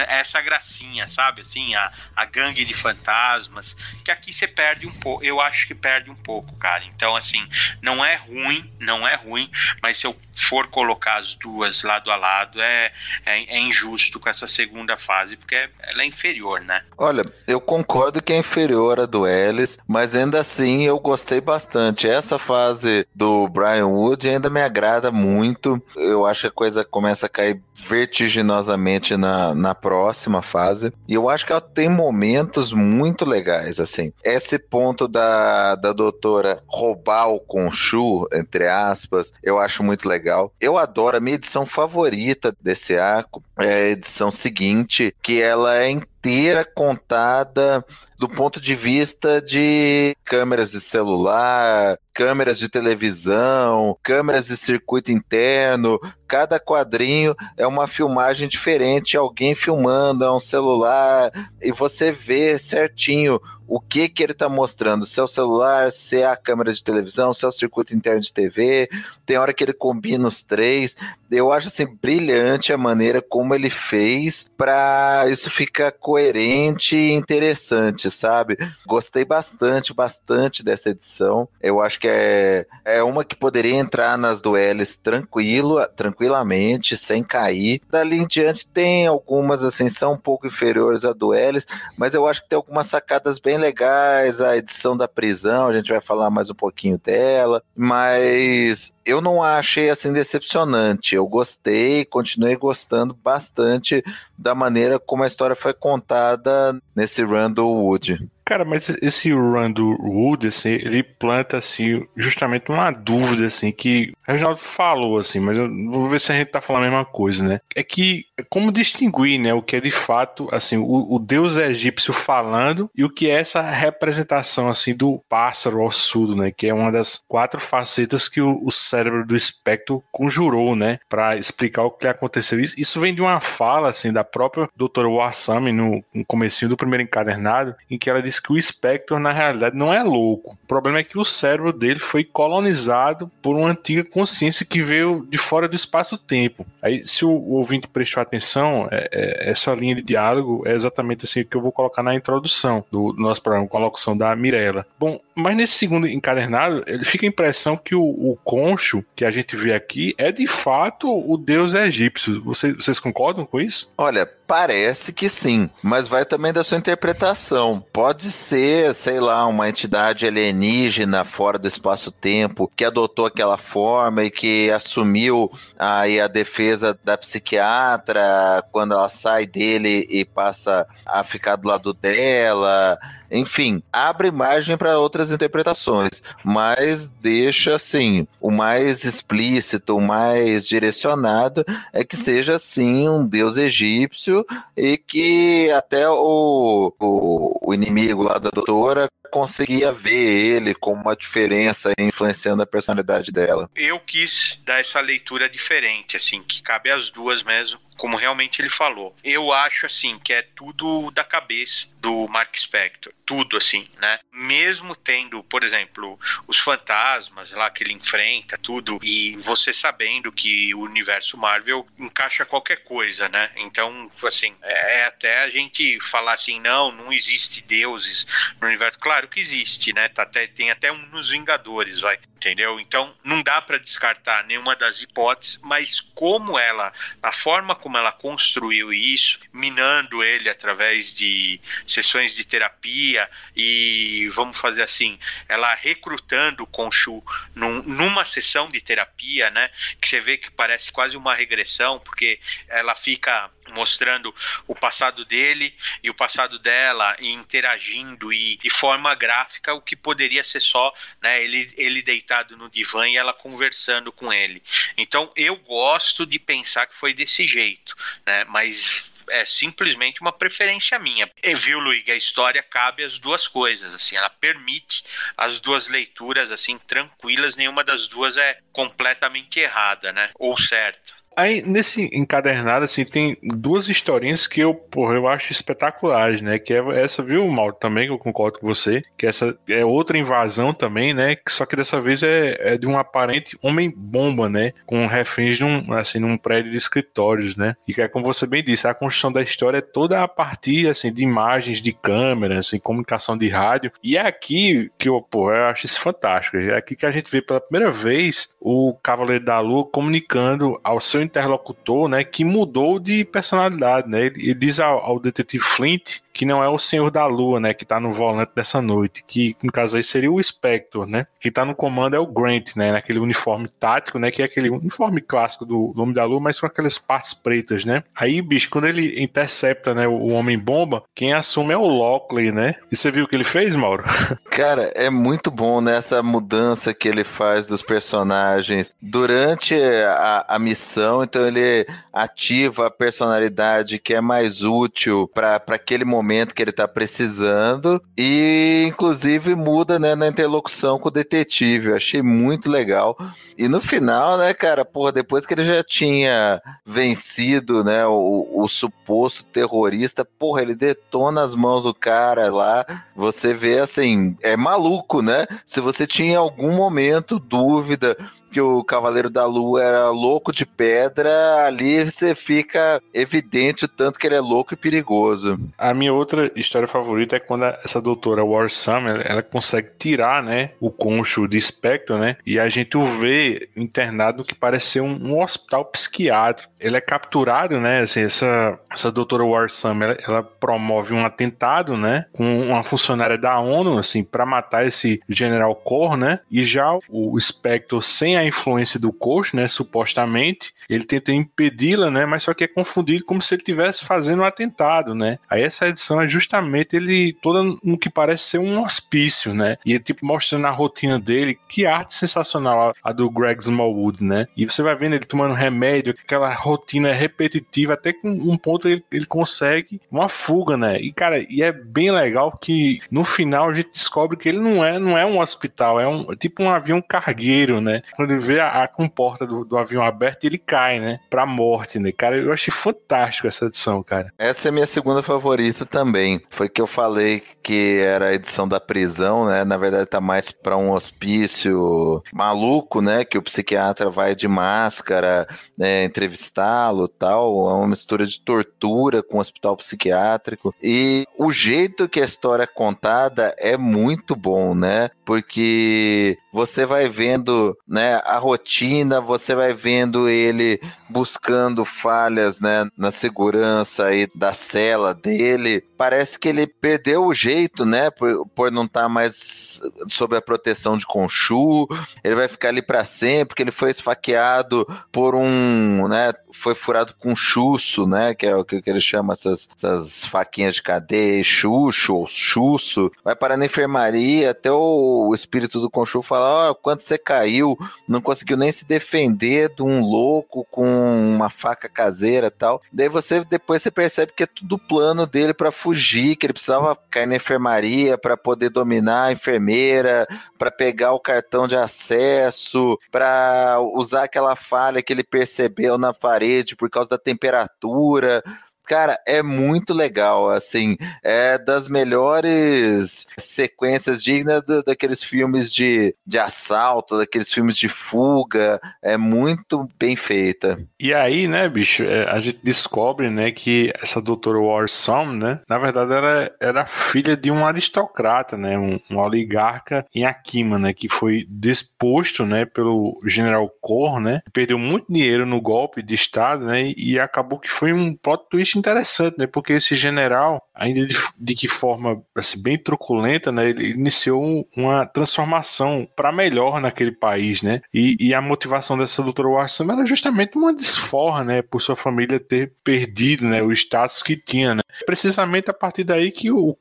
essa gracinha, sabe? Assim, a, a gangue de fantasmas, que aqui você perde um pouco, eu acho que perde um pouco, cara. Então, assim, não é ruim, não é ruim, mas se eu for colocar as duas lado a lado, é, é, é injusto com essa segunda fase, porque ela é inferior, né? Olha, eu concordo que é inferior a do Ellis, mas ainda assim eu gostei bastante. Essa fase do Brian Wood ainda me agrada muito. Eu acho que a coisa começa a cair vertiginosamente na, na próxima fase. E eu acho que ela tem momentos muito legais, assim. Esse ponto da, da doutora roubar o Conchu, entre aspas, eu acho muito legal. Eu adoro a minha edição favorita desse arco, é a edição seguinte, que ela é inteira contada do ponto de vista de câmeras de celular, câmeras de televisão, câmeras de circuito interno. Cada quadrinho é uma filmagem diferente, alguém filmando, é um celular, e você vê certinho o que que ele está mostrando, se é o celular, se é a câmera de televisão, se é o circuito interno de TV, tem hora que ele combina os três. Eu acho assim brilhante a maneira como ele fez para isso ficar coerente e interessante, sabe? Gostei bastante, bastante dessa edição. Eu acho que é, é uma que poderia entrar nas dueles tranquilo, tranquilamente, sem cair. Dali em diante tem algumas assim, são um pouco inferiores a dueles, mas eu acho que tem algumas sacadas bem legais. A edição da prisão, a gente vai falar mais um pouquinho dela, mas eu não achei assim decepcionante. Eu gostei, continuei gostando bastante da maneira como a história foi contada nesse Randall Wood. Cara, mas esse Randall Wood, assim, ele planta, assim, justamente uma dúvida, assim, que o Reginaldo falou, assim, mas eu vou ver se a gente tá falando a mesma coisa, né? É que, como distinguir, né, o que é de fato, assim, o, o deus egípcio falando e o que é essa representação, assim, do pássaro ossudo, né? Que é uma das quatro facetas que o, o cérebro do espectro conjurou, né? Pra explicar o que aconteceu. Isso, isso vem de uma fala, assim, da própria doutora Warsami no, no comecinho do primeiro encadernado, em que ela que o Spectre, na realidade, não é louco. O problema é que o cérebro dele foi colonizado por uma antiga consciência que veio de fora do espaço-tempo. Aí, se o, ouvinte prestou atenção, é, é, essa linha de diálogo é exatamente assim que eu vou colocar na introdução do, do nosso programa, locução da Mirella. Bom, mas nesse segundo encadernado, ele fica a impressão que o, o concho que a gente vê aqui é de fato o deus egípcio. Vocês, vocês concordam com isso? Olha, parece que sim, mas vai também da sua interpretação. Pode ser, sei lá, uma entidade alienígena fora do espaço-tempo que adotou aquela forma e que assumiu aí a defesa da psiquiatra quando ela sai dele e passa a ficar do lado dela. Enfim, abre margem para outras interpretações, mas deixa assim, o mais explícito, o mais direcionado é que seja assim um deus egípcio e que até o, o, o inimigo lá da doutora conseguia ver ele como uma diferença influenciando a personalidade dela. Eu quis dar essa leitura diferente, assim, que cabe às duas mesmo, como realmente ele falou. Eu acho assim que é tudo da cabeça do Mark Spector. Tudo assim, né? Mesmo tendo, por exemplo, os fantasmas lá que ele enfrenta, tudo, e você sabendo que o universo Marvel encaixa qualquer coisa, né? Então, assim, é, é até a gente falar assim, não, não existe deuses no universo. Claro que existe, né? Tá até, tem até um nos Vingadores, vai. Entendeu? Então, não dá para descartar nenhuma das hipóteses, mas como ela, a forma como ela construiu isso, minando ele através de sessões de terapia e, vamos fazer assim, ela recrutando o Conchu num, numa sessão de terapia, né? Que você vê que parece quase uma regressão, porque ela fica mostrando o passado dele e o passado dela e interagindo e de forma gráfica o que poderia ser só né, ele, ele deitado no divã e ela conversando com ele. Então eu gosto de pensar que foi desse jeito, né, mas é simplesmente uma preferência minha. E viu, Luiz, a história cabe as duas coisas, assim, ela permite as duas leituras assim tranquilas, nenhuma das duas é completamente errada, né, ou certa. Aí, nesse encadernado, assim, tem duas historinhas que eu, porra, eu acho espetaculares, né? Que é essa, viu, Mauro, também, que eu concordo com você, que essa é outra invasão também, né? Só que dessa vez é, é de um aparente homem-bomba, né? Com reféns num, assim, num prédio de escritórios, né? E que é como você bem disse, a construção da história é toda a partir, assim, de imagens de câmera, assim, comunicação de rádio. E é aqui que eu, pô, eu acho isso fantástico. É aqui que a gente vê pela primeira vez o Cavaleiro da Lua comunicando ao seu interlocutor, né, que mudou de personalidade, né? Ele, diz ao, ao, detetive Flint que não é o Senhor da Lua, né, que tá no volante dessa noite, que no caso aí seria o Spectre, né? Que tá no comando é o Grant, né, naquele uniforme tático, né, que é aquele uniforme clássico do, Homem da Lua, mas com aquelas partes pretas, né? Aí, bicho, quando ele intercepta, né, o Homem Bomba, quem assume é o Lockley, né? E você viu o que ele fez, Mauro? Cara, é muito bom né, mudança que ele faz dos personagens durante a, a missão então ele ativa a personalidade que é mais útil para aquele momento que ele está precisando e inclusive muda né, na interlocução com o detetive. Eu achei muito legal. E no final, né, cara, porra, depois que ele já tinha vencido, né, o, o suposto terrorista, porra, ele detona as mãos do cara lá. Você vê assim, é maluco, né? Se você tinha em algum momento dúvida que o Cavaleiro da Lua era louco de pedra, ali você fica evidente o tanto que ele é louco e perigoso. A minha outra história favorita é quando essa doutora War Summer, ela consegue tirar, né, o concho de espectro, né, e a gente o vê internado no que parece ser um, um hospital psiquiátrico. Ele é capturado, né, assim, essa, essa doutora War Summer, ela, ela promove um atentado, né, com uma funcionária da ONU, assim, para matar esse General Cor, né, e já o espectro sem a influência do coach, né, supostamente, ele tenta impedi-la, né, mas só que é confundido como se ele estivesse fazendo um atentado, né. Aí essa edição é justamente ele toda no que parece ser um hospício, né, e ele tipo mostrando a rotina dele, que arte sensacional a do Greg Smallwood, né, e você vai vendo ele tomando remédio, aquela rotina repetitiva, até que um ponto ele, ele consegue uma fuga, né, e cara, e é bem legal que no final a gente descobre que ele não é, não é um hospital, é um tipo um avião cargueiro, né, quando ele vê a, a comporta do, do, avião aberto e ele cai, né? Pra morte, né? Cara, eu achei fantástico essa edição, cara. Essa é minha segunda favorita também. Foi que eu falei que era a edição da prisão, né? Na verdade, tá mais pra um hospício maluco, né? Que o psiquiatra vai de máscara né, entrevistá-lo tal. É uma mistura de tortura com hospital psiquiátrico. E o jeito que a história é contada é muito bom, né? Porque você vai vendo, né, a rotina, você vai vendo ele buscando falhas, né, na segurança aí da cela dele. Parece que ele perdeu o jeito, né, por, por não estar tá mais sob a proteção de Conchu. Ele vai ficar ali para sempre, porque ele foi esfaqueado por um, né, foi furado com chuço, né, que é o que, que ele chama essas, essas faquinhas de cadeia, chucho ou chuço. Vai parar na enfermaria, até o, o espírito do Conchu fala, ó, oh, quanto você caiu, não conseguiu nem se defender de um louco com uma faca caseira tal. Daí você depois você percebe que é tudo plano dele para fugir, que ele precisava cair na enfermaria para poder dominar a enfermeira, para pegar o cartão de acesso, para usar aquela falha que ele percebeu na parede por causa da temperatura Cara, é muito legal, assim, é das melhores sequências dignas do, daqueles filmes de, de assalto, daqueles filmes de fuga, é muito bem feita. E aí, né, bicho, é, a gente descobre, né, que essa doutora Warsom, né, na verdade ela era filha de um aristocrata, né, um, um oligarca em Akima, né, que foi disposto, né, pelo general Kor, né, perdeu muito dinheiro no golpe de estado, né, e acabou que foi um plot twist interessante, né? Porque esse general, ainda de, de que forma assim, bem truculenta, né? Ele iniciou uma transformação para melhor naquele país, né? E, e, a motivação dessa doutora Watson era justamente uma desforra, né? Por sua família ter perdido, né? O status que tinha, né? Precisamente a partir daí que o, o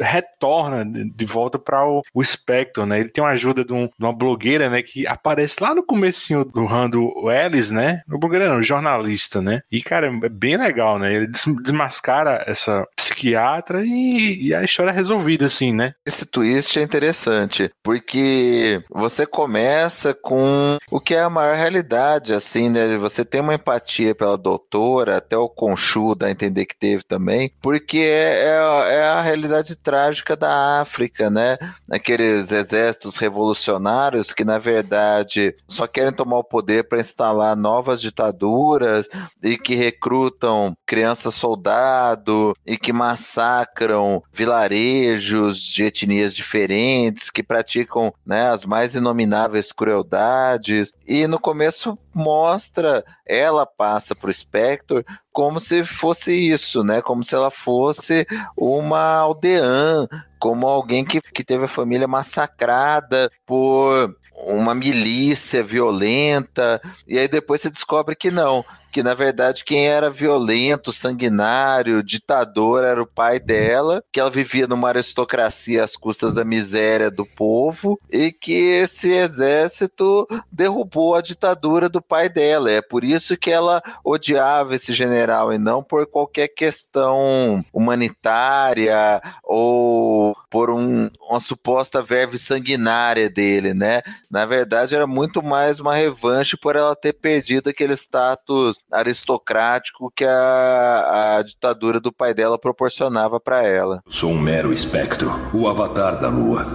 retorna de volta para o, o Spectre, né? Ele tem uma ajuda de, um, de, uma blogueira, né? Que aparece lá no comecinho do Rando Ellis, né? No blogueira não, jornalista, né? E, cara, é bem legal, né? Ele desmascara essa psiquiatra e, e, a história é resolvida, assim, né? Esse twist é interessante, porque você começa com o que é a maior realidade, assim, né? Você tem uma empatia pela doutora, até o Conchu dá a entender que teve também, porque é, é, é a realidade trágica da África, né? Aqueles exércitos revolucionários que, na verdade, só querem tomar o poder para instalar novas ditaduras e que recrutam crianças soldado e que massacram vilarejos de etnias diferentes, que praticam né, as mais inomináveis crueldades. E no começo mostra, ela passa pro Spectre como se fosse isso, né? Como se ela fosse uma aldeã, como alguém que, que teve a família massacrada por uma milícia violenta, e aí depois você descobre que não, que na verdade quem era violento, sanguinário, ditador era o pai dela, que ela vivia numa aristocracia às custas da miséria do povo e que esse exército derrubou a ditadura do pai dela. É por isso que ela odiava esse general e não por qualquer questão humanitária ou por um, uma suposta verve sanguinária dele, né? Na verdade, era muito mais uma revanche por ela ter perdido aquele status aristocrático que a, a ditadura do pai dela proporcionava para ela. Sou um mero espectro, o avatar da lua.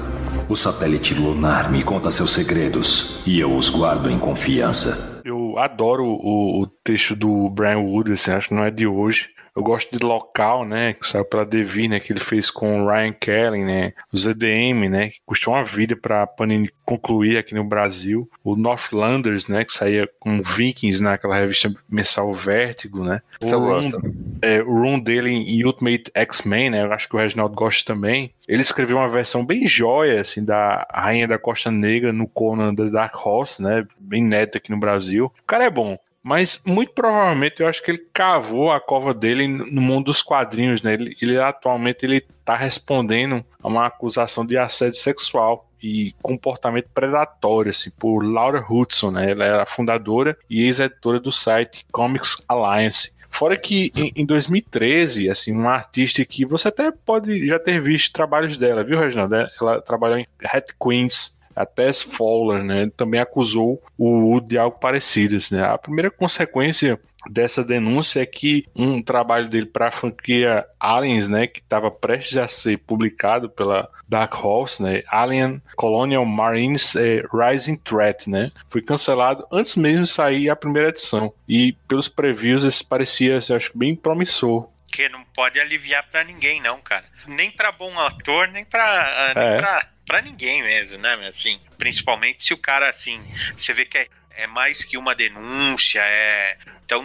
O satélite lunar me conta seus segredos e eu os guardo em confiança. Eu adoro o, o texto do Brian Wood, assim, acho que não é de hoje, eu gosto de Local, né? Que saiu pela Devi, né? Que ele fez com o Ryan Kelly, né? O ZDM, né? Que custou uma vida pra Panini concluir aqui no Brasil. O Northlanders, né? Que saía com Vikings naquela revista mensal Vértigo, né? Eu gosto. É, o Room dele em Ultimate X-Men, né? Eu acho que o Reginaldo gosta também. Ele escreveu uma versão bem jóia, assim, da Rainha da Costa Negra no Conan da Dark Horse, né? Bem neta aqui no Brasil. O cara é bom. Mas muito provavelmente eu acho que ele cavou a cova dele no mundo dos quadrinhos, né? Ele, ele atualmente ele está respondendo a uma acusação de assédio sexual e comportamento predatório, assim, por Laura Hudson, né? Ela era fundadora e ex-editora do site Comics Alliance. Fora que em, em, 2013, assim, uma artista que você até pode já ter visto trabalhos dela, viu, Reginaldo? Ela trabalhou em Hat Queens, a Tess Fowler, né, também acusou o Wood de algo parecido. Assim, né? A primeira consequência dessa denúncia é que um trabalho dele para a franquia Aliens, né, que estava prestes a ser publicado pela Dark Horse, né, Alien Colonial Marines eh, Rising Threat, né, foi cancelado antes mesmo de sair a primeira edição. E pelos previews esse parecia, assim, acho bem promissor que não pode aliviar para ninguém, não, cara. Nem para bom ator, nem para nem é. pra para ninguém mesmo, né? Assim, principalmente se o cara assim, você vê que é, é mais que uma denúncia, é então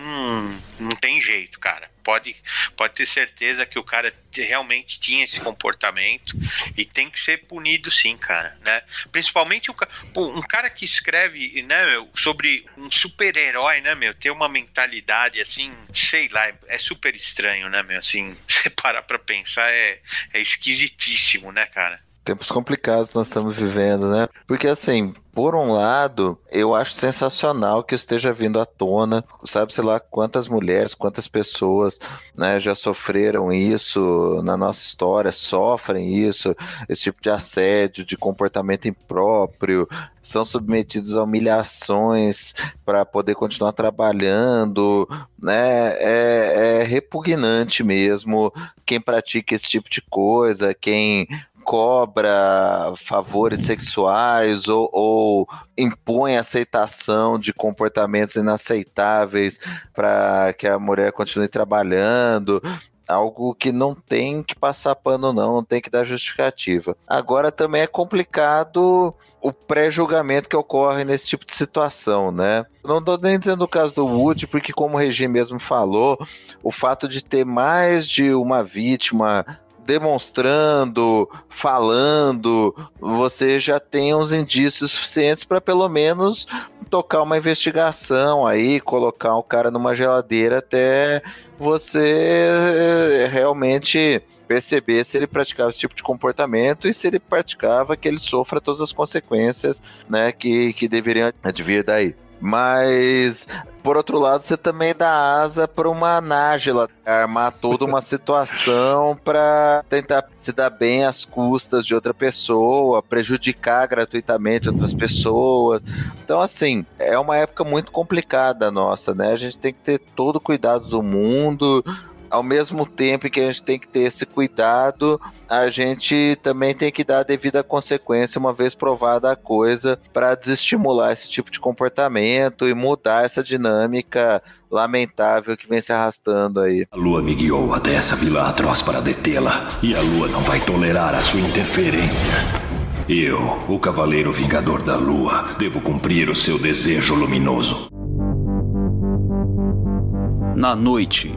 não tem jeito, cara. Pode, pode ter certeza que o cara realmente tinha esse comportamento e tem que ser punido sim, cara, né? Principalmente o, um cara que escreve, né, meu, sobre um super-herói, né, meu, ter uma mentalidade assim, sei lá, é super estranho, né, meu, assim, você parar pra pensar é, é esquisitíssimo, né, cara? Tempos complicados nós estamos vivendo, né? Porque assim, por um lado, eu acho sensacional que esteja vindo à tona, sabe, sei lá, quantas mulheres, quantas pessoas né, já sofreram isso na nossa história, sofrem isso, esse tipo de assédio, de comportamento impróprio, são submetidos a humilhações para poder continuar trabalhando, né? É, é repugnante mesmo quem pratica esse tipo de coisa, quem cobra favores sexuais ou, ou impõe aceitação de comportamentos inaceitáveis para que a mulher continue trabalhando algo que não tem que passar pano não, não tem que dar justificativa. Agora também é complicado o pré-julgamento que ocorre nesse tipo de situação, né? Não estou nem dizendo o caso do Wood, porque como o Regi mesmo falou, o fato de ter mais de uma vítima demonstrando, falando, você já tem uns indícios suficientes para pelo menos tocar uma investigação aí, colocar o cara numa geladeira até você eh, realmente perceber se ele praticava esse tipo de comportamento e se ele praticava que ele sofra todas as consequências, né, que, que deveriam advir daí. Mas, por outro lado, você também dá asa para uma Nájila armar toda uma situação para tentar se dar bem às custas de outra pessoa, prejudicar gratuitamente outras pessoas. Então, assim, é uma época muito complicada nossa, né? A gente tem que ter todo o cuidado do mundo ao mesmo tempo que a gente tem que ter esse cuidado, a gente também tem que dar a devida consequência, uma vez provada a coisa, para desestimular esse tipo de comportamento e mudar essa dinâmica lamentável que vem se arrastando aí. A lua me guiou até essa vila atroz para detê-la, e a lua não vai tolerar a sua interferência. Eu, o Cavaleiro Vingador da Lua, devo cumprir o seu desejo luminoso. Na noite,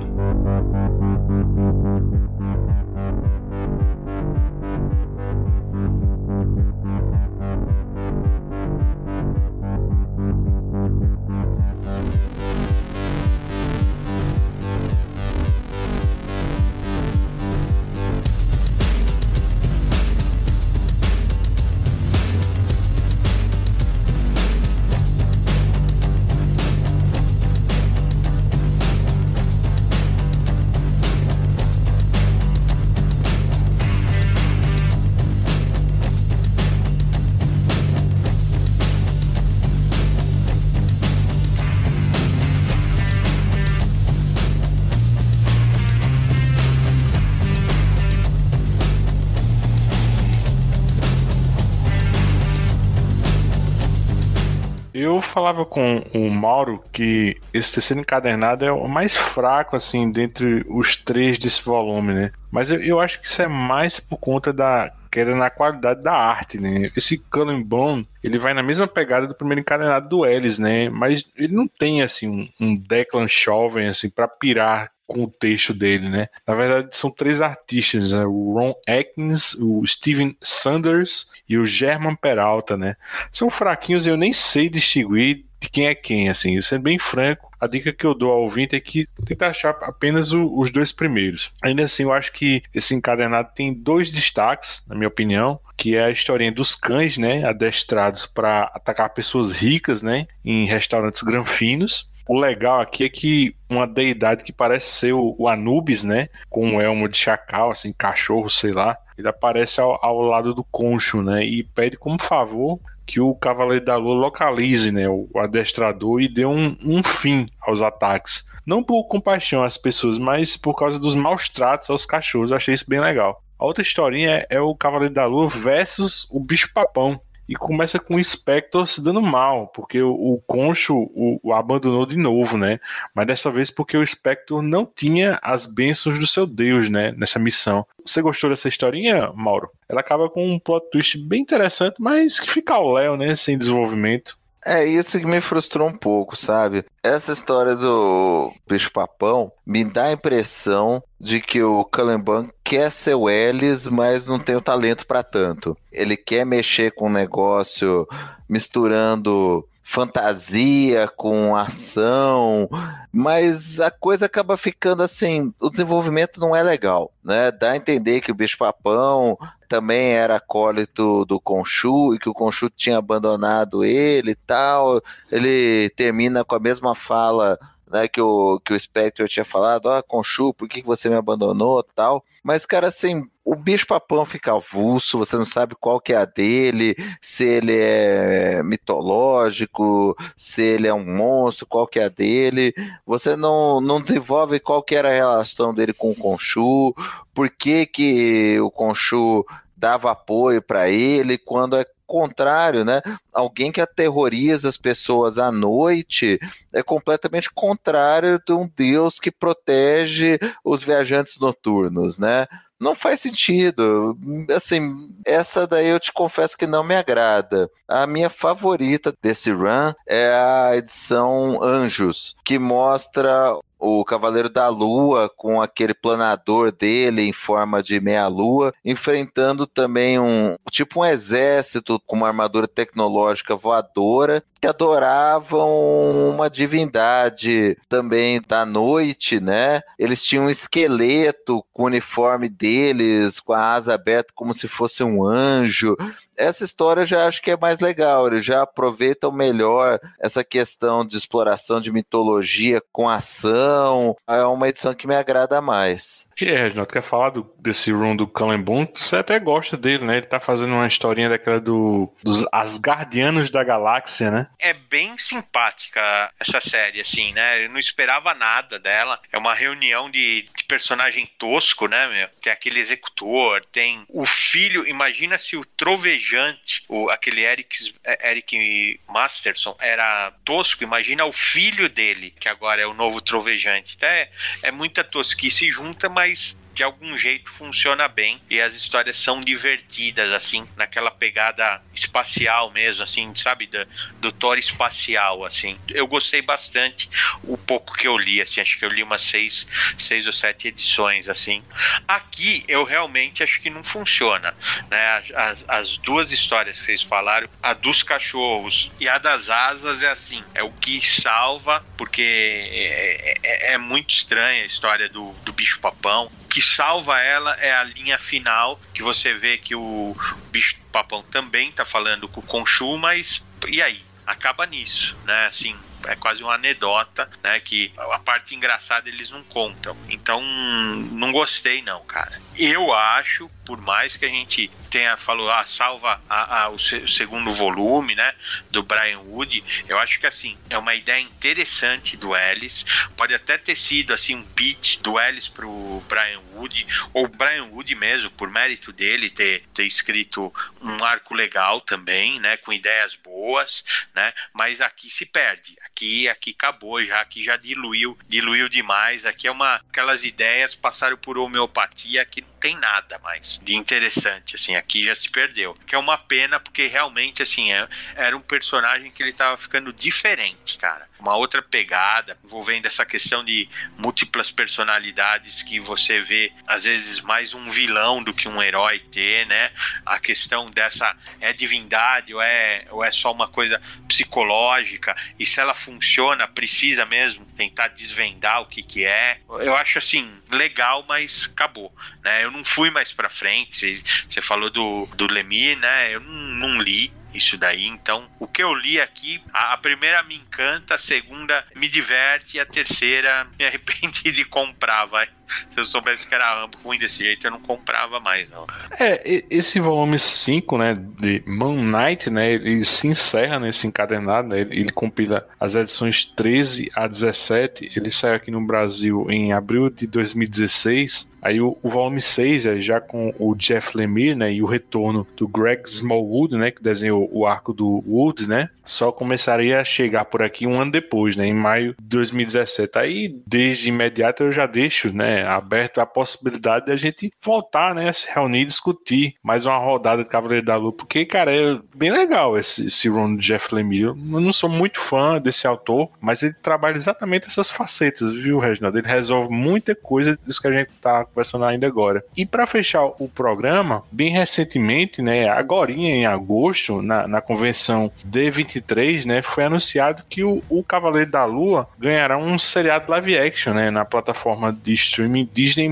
Eu falava com o Mauro que esse terceiro encadernado é o mais fraco, assim, dentre os três desse volume, né? Mas eu, eu acho que isso é mais por conta da queda na qualidade da arte, né? Esse Bone, ele vai na mesma pegada do primeiro encadernado do Ellis, né? Mas ele não tem, assim, um, um Declan Chauvin, assim, pra pirar com o texto dele, né? Na verdade, são três artistas, né? o Ron Atkins, o Steven Sanders e o German Peralta, né? São fraquinhos e eu nem sei distinguir de quem é quem, assim, sendo bem franco, a dica que eu dou ao ouvinte é que tenta achar apenas o, os dois primeiros. Ainda assim, eu acho que esse encadernado tem dois destaques, na minha opinião, que é a historinha dos cães, né, adestrados para atacar pessoas ricas, né, em restaurantes granfinos o legal aqui é que uma deidade que parece ser o, Anubis, né? Com um elmo de chacal, assim, cachorro, sei lá. Ele aparece ao, ao lado do concho, né? E pede como favor que o Cavaleiro da Lua localize né, o adestrador e dê um, um fim aos ataques. Não por compaixão às pessoas, mas por causa dos maus tratos aos cachorros. Eu achei isso bem legal. A outra historinha é, é o Cavaleiro da Lua versus o Bicho Papão, e começa com o Spectre se dando mal, porque o, o Concho o, o, abandonou de novo, né? Mas dessa vez porque o Spectre não tinha as bênçãos do seu Deus, né? Nessa missão. Você gostou dessa historinha, Mauro? Ela acaba com um plot twist bem interessante, mas que fica ao léu, né? Sem desenvolvimento. É isso que me frustrou um pouco, sabe? Essa história do bicho papão me dá a impressão de que o Cullenban quer ser o Ellis, mas não tem o talento para tanto. Ele quer mexer com o negócio misturando fantasia com ação, mas a coisa acaba ficando assim, o desenvolvimento não é legal, né? Dá a entender que o bicho papão também era acólito do Conchu e que o Conchu tinha abandonado ele e tal. Ele termina com a mesma fala né, que o, que o Spectre tinha falado, ah, Conchu, por que você me abandonou tal. Mas, cara, assim, o bicho papão fica avulso, você não sabe qual que é a dele, se ele é mitológico, se ele é um monstro, qual que é a dele. Você não, não desenvolve qual que era a relação dele com o Conchu, por que que o Conchu dava apoio para ele, quando é contrário, né? Alguém que aterroriza as pessoas à noite é completamente contrário de um Deus que protege os viajantes noturnos, né? Não faz sentido. Assim, essa daí eu te confesso que não me agrada. A minha favorita desse run é a edição Anjos, que mostra o Cavaleiro da Lua com aquele planador dele em forma de meia-lua, enfrentando também um tipo um exército com uma armadura tecnológica voadora que adoravam uma divindade também da noite, né? Eles tinham um esqueleto com o uniforme deles, com a asa aberta como se fosse um anjo essa história já acho que é mais legal. Eles já aproveitam melhor essa questão de exploração de mitologia com ação. É uma edição que me agrada mais. E aí, Reginaldo, quer falar do, desse run do Boom? Você até gosta dele, né? Ele tá fazendo uma historinha daquela do, dos Asgardianos da Galáxia, né? É bem simpática essa série, assim, né? Eu não esperava nada dela. É uma reunião de, de personagem tosco, né, meu? Tem aquele executor, tem o filho. Imagina se o trovejante, o, aquele Eric, Eric Masterson, era tosco. Imagina o filho dele, que agora é o novo trovejante. É, é muita tosquice junta, mas de algum jeito funciona bem e as histórias são divertidas, assim, naquela pegada espacial mesmo, assim, sabe? Do, do Thor espacial, assim. Eu gostei bastante o pouco que eu li, assim, acho que eu li umas seis, seis ou sete edições, assim. Aqui eu realmente acho que não funciona, né? As, as duas histórias que vocês falaram, a dos cachorros e a das asas é assim, é o que salva, porque é, é, é muito estranha a história do, do bicho papão que salva ela é a linha final, que você vê que o bicho papão também tá falando com o Conchu, mas e aí? Acaba nisso, né? Assim, é quase uma anedota, né? Que a parte engraçada eles não contam. Então, não gostei, não, cara. Eu acho, por mais que a gente tenha falou, ah, salva a, a, o, se, o, segundo volume, né, do Brian Wood, eu acho que assim é uma ideia interessante do Ellis. Pode até ter sido assim um pitch do Ellis pro Brian Wood ou Brian Wood mesmo, por mérito dele ter, ter escrito um arco legal também, né, com ideias boas, né, mas aqui se perde. Aqui, aqui acabou já, aqui já diluiu, diluiu demais. Aqui é uma aquelas ideias passaram por homeopatia que não tem nada mais de interessante, assim, aqui já se perdeu. Que é uma pena, porque realmente, assim, é, era um personagem que ele tava ficando diferente, cara. Uma outra pegada, envolvendo essa questão de múltiplas personalidades que você vê, às vezes, mais um vilão do que um herói ter, né? A questão dessa é divindade ou é, ou é só uma coisa psicológica, e se ela funciona, precisa mesmo tentar desvendar o que que é. Eu acho, assim, legal, mas acabou, né? Eu não fui mais pra frente, você falou do, do Lemir, né? Eu não, não li, isso daí. Então, o que eu li aqui, a, a, primeira me encanta, a segunda me diverte e a terceira me arrependi de comprar, vai. Se eu soubesse que era ruim desse jeito, eu não comprava mais, não. É, esse volume 5, né, de Moon Knight, né, ele se encerra nesse encadernado, né, ele, ele compila as edições 13 a 17, ele saiu aqui no Brasil em abril de 2016, Aí o, o, volume 6 é já com o Jeff Lemire, né, e o retorno do Greg Smallwood, né, que desenhou o arco do Wood, né, só começaria a chegar por aqui um ano depois, né, em maio de 2017. Aí, desde imediato, eu já deixo, né, aberto a possibilidade de a gente voltar, né, se reunir e discutir mais uma rodada de Cavaleiro da Lua, porque, cara, é bem legal esse, esse run do Jeff Lemire. Eu não sou muito fã desse autor, mas ele trabalha exatamente essas facetas, viu, Reginaldo? Ele resolve muita coisa disso que a gente tá conversando ainda agora. E para fechar o programa, bem recentemente, né, agora em agosto, na, na convenção D23, né, foi anunciado que o, o Cavaleiro da Lua ganhará um seriado live action, né, na plataforma de streaming Disney+.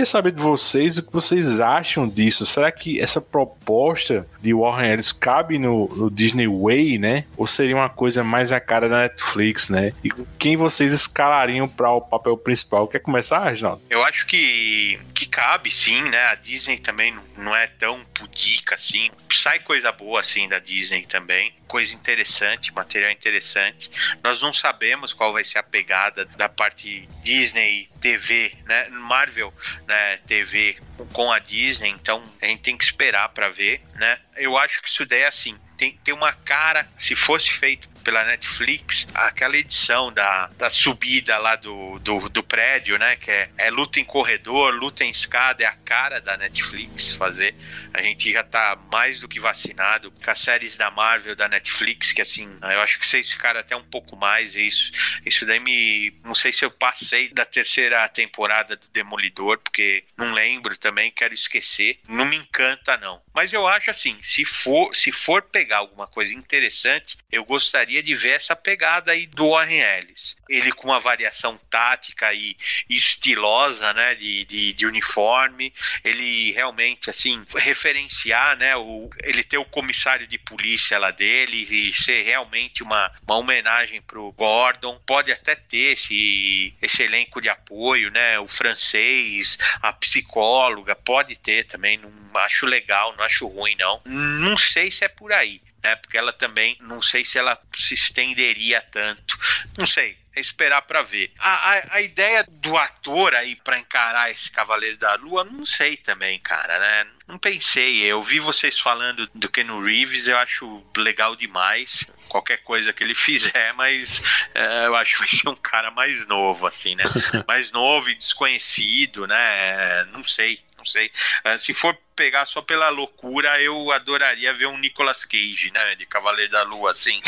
Queria saber de vocês o que vocês acham disso. Será que essa proposta de Warren Ellis cabe no, no, Disney Way, né? Ou seria uma coisa mais a cara da Netflix, né? E quem vocês escalariam para o papel principal? Quer começar, Reginaldo? Eu acho que, que cabe sim, né? A Disney também não é tão pudica assim. Sai coisa boa assim da Disney também. Coisa interessante, material interessante. Nós não sabemos qual vai ser a pegada da parte Disney TV, né? Marvel, né? TV com a Disney, então a gente tem que esperar para ver, né? Eu acho que isso daí é assim, tem, tem uma cara, se fosse feito pela Netflix, aquela edição da, da subida lá do, do, do prédio, né? Que é, é, luta em corredor, luta em escada, é a cara da Netflix fazer. A gente já tá mais do que vacinado com as séries da Marvel, da Netflix, que assim, eu acho que vocês ficaram até um pouco mais. Isso, isso daí me. Não sei se eu passei da terceira temporada do Demolidor, porque não lembro também, quero esquecer. Não me encanta, não. Mas eu acho assim, se for, se for pegar alguma coisa interessante, eu gostaria de ver essa pegada aí do Warren Ellis. Ele com uma variação tática e estilosa, né, de, de, de uniforme, ele realmente, assim, referenciar, né, o, ele ter o comissário de polícia lá dele e ser realmente uma, uma homenagem pro Gordon. Pode até ter esse, esse elenco de apoio, né, o francês, a psicóloga, pode ter também, não acho legal, não acho ruim, não. Não sei se é por aí, né? Porque ela também, não sei se ela se estenderia tanto. Não sei, é esperar para ver. A, a, a, ideia do ator aí para encarar esse Cavaleiro da Lua, não sei também, cara, né? Não pensei. Eu vi vocês falando do Ken Reeves, eu acho legal demais. Qualquer coisa que ele fizer, mas é, eu acho que vai ser um cara mais novo, assim, né? mais novo e desconhecido, né? Não sei, não sei. É, se for pegar só pela loucura, eu adoraria ver um Nicolas Cage, né? De Cavaleiro da Lua, assim.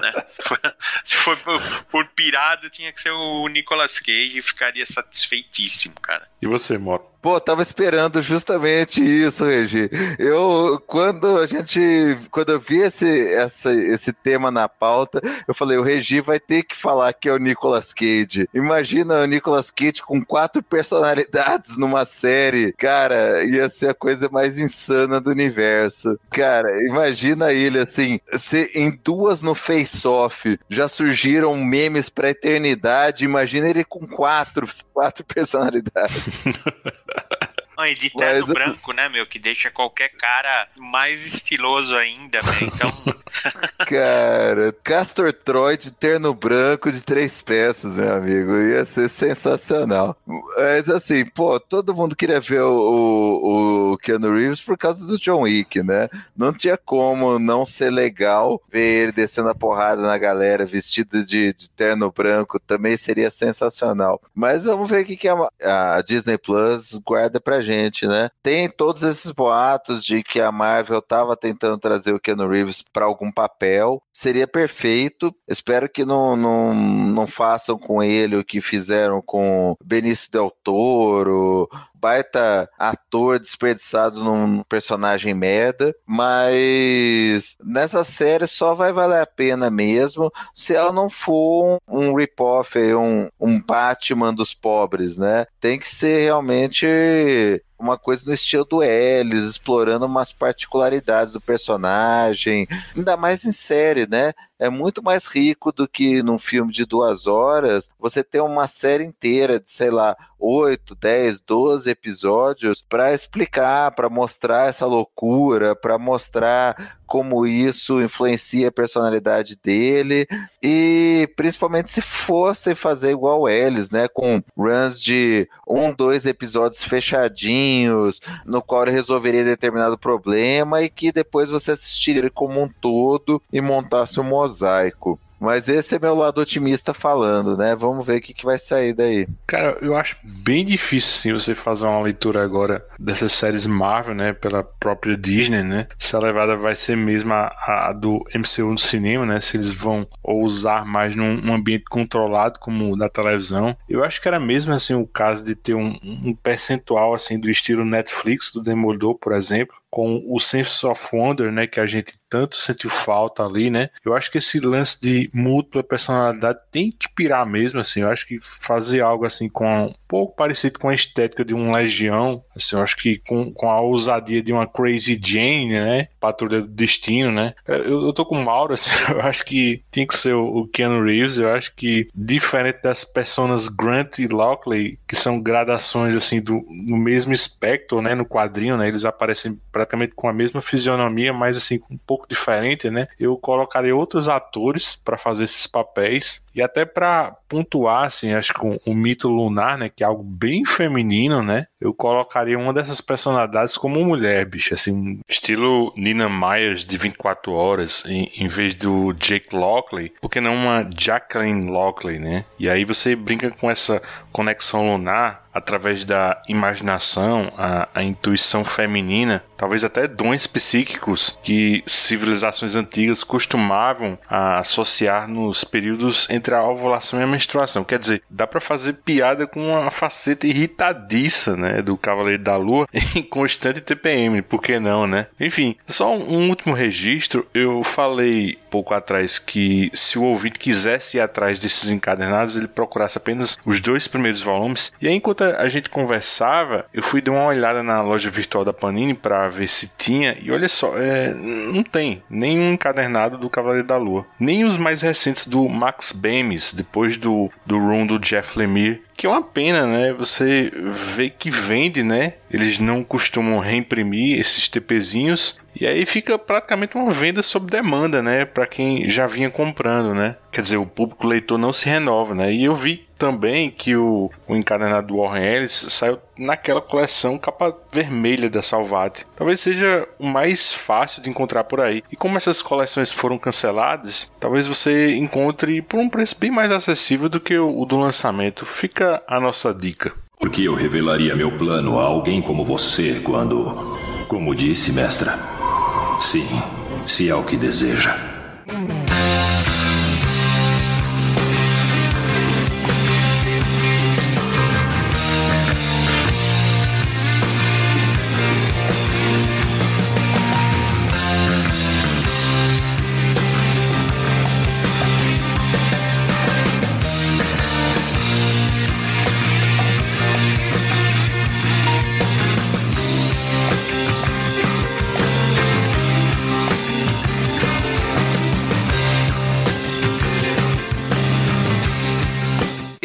né? Se for por, por pirado, tinha que ser o Nicolas Cage e ficaria satisfeitíssimo, cara. E você, Moro? Pô, tava esperando justamente isso, Regi. Eu, quando a gente, quando eu vi esse, essa, esse tema na pauta, eu falei, o Regi vai ter que falar que é o Nicolas Cage. Imagina o Nicolas Cage com quatro personalidades numa série. Cara, ia ser a coisa mais insana do universo. Cara, imagina ele assim, se em duas no face-off já surgiram memes pra eternidade, imagina ele com quatro, quatro personalidades. e de terno Mas... branco, né, meu? Que deixa qualquer cara mais estiloso ainda, velho. Então. cara, Castor Troy de terno branco de três peças, meu amigo. Ia ser sensacional. Mas assim, pô, todo mundo queria ver o, o, o Keanu Reeves por causa do John Wick, né? Não tinha como não ser legal ver ele descendo a porrada na galera vestido de, de terno branco. Também seria sensacional. Mas vamos ver o que, que a, a Disney Plus guarda pra gente, né? Tem todos esses boatos de que a Marvel estava tentando trazer o Keanu Reeves para algum papel. Seria perfeito. Espero que não, não, não façam com ele o que fizeram com Benício Del Toro, baita ator desperdiçado num personagem merda, mas nessa série só vai valer a pena mesmo se ela não for um, um rip-off, um, um Batman dos pobres, né? Tem que ser realmente uma coisa no estilo do Ellis, explorando umas particularidades do personagem, ainda mais em série, né? É muito mais rico do que num filme de duas horas você ter uma série inteira de, sei lá, 8, 10, 12 episódios para explicar, para mostrar essa loucura, para mostrar como isso influencia a personalidade dele e principalmente se fosse fazer igual eles, né, com runs de um, dois episódios fechadinhos, no qual ele resolveria determinado problema e que depois você assistiria como um todo e montasse um mosaico. Mas esse é meu lado otimista falando, né? Vamos ver o que, que vai sair daí. Cara, eu acho bem difícil sim você fazer uma leitura agora dessas séries Marvel, né? Pela própria Disney, né? Se a levada vai ser mesmo a, a do MCU no cinema, né? Se eles vão usar mais num, num, ambiente controlado como o da televisão. Eu acho que era mesmo assim o caso de ter um, um percentual assim do estilo Netflix do Demolidor, por exemplo, com o Sense of Wonder, né, que a gente tanto sentiu falta ali, né? Eu acho que esse lance de múltipla personalidade tem que pirar mesmo, assim. Eu acho que fazer algo assim com um pouco parecido com a estética de um Legião, assim, eu acho que com, com a ousadia de uma Crazy Jane, né? Patrulha do Destino, né? Eu, eu tô com o Mauro, assim, eu acho que tinha que ser o, o Keanu Reeves, eu acho que diferente das personas Grant e Lockley, que são gradações assim do mesmo espectro, né, no quadrinho, né? Eles aparecem praticamente com a mesma fisionomia, mas assim um pouco diferente, né? Eu colocaria outros atores para fazer esses papéis e até para pontuar, assim, acho que o, o, mito lunar, né, que é algo bem feminino, né? Eu colocaria uma dessas personalidades como mulher, bicho, assim, estilo Nina Myers de 24 horas, em, em vez do Jake Lockley, porque não uma Jacqueline Lockley, né? E aí você brinca com essa conexão lunar através da imaginação, a, a, intuição feminina, talvez até dons psíquicos que civilizações antigas costumavam associar nos períodos entre a ovulação e a menstruação. Quer dizer, dá para fazer piada com uma faceta irritadiça, né, do Cavaleiro da Lua em constante TPM, por que não, né? Enfim, só um último registro, eu falei pouco atrás que se o ouvinte quisesse ir atrás desses encadernados, ele procurasse apenas os dois primeiros volumes. E aí, enquanto a gente conversava, eu fui dar uma olhada na loja virtual da Panini para ver se tinha. E olha só, é, não tem nenhum encadernado do Cavaleiro da Lua, nem os mais recentes do Max Bemis, depois do, do Room do Jeff Lemire que é uma pena, né? Você vê que vende, né? Eles não costumam reimprimir esses TPzinhos e aí fica praticamente uma venda sob demanda, né? Para quem já vinha comprando, né? Quer dizer, o público leitor não se renova, né? E eu vi também que o, o encadernado do Warren Ellis saiu naquela coleção capa vermelha da Salvati. Talvez seja o mais fácil de encontrar por aí. E como essas coleções foram canceladas, talvez você encontre por um preço bem mais acessível do que o, o do lançamento. Fica a nossa dica. Por que eu revelaria meu plano a alguém como você quando. Como disse, mestra? Sim, se é o que deseja.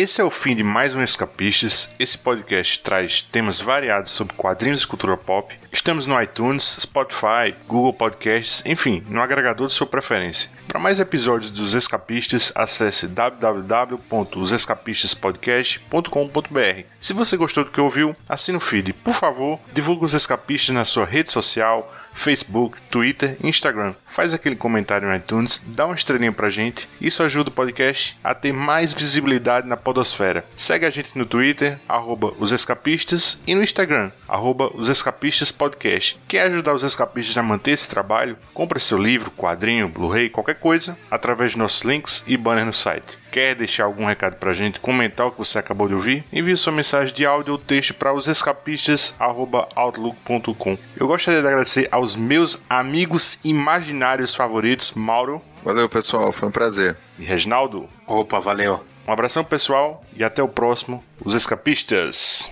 Esse é o fim de mais um Escapistas. Esse podcast traz temas variados sobre quadrinhos e cultura pop. Estamos no iTunes, Spotify, Google Podcasts, enfim, no agregador de sua preferência. Para mais episódios dos Escapistas, acesse www.osescapistaspodcast.com.br. Se você gostou do que ouviu, assine o feed. Por favor, divulgue os Escapistas na sua rede social, Facebook, Twitter e Instagram. Faz aquele comentário no iTunes, dá uma estrelinha pra gente. Isso ajuda o podcast a ter mais visibilidade na podosfera. Segue a gente no Twitter, arroba os escapistas, e no Instagram, arroba os escapistas podcast. Quer ajudar os escapistas a manter esse trabalho? Compre seu livro, quadrinho, Blu-ray, qualquer coisa, através de nossos links e banner no site. Quer deixar algum recado pra gente, comentar o que você acabou de ouvir? Envie sua mensagem de áudio ou texto para os escapistas@outlook.com. Eu gostaria de agradecer aos meus amigos imaginários favoritos, Mauro. Valeu, pessoal, foi um prazer. E Reginaldo. Opa, valeu. Um abração, pessoal, e até o próximo, os escapistas.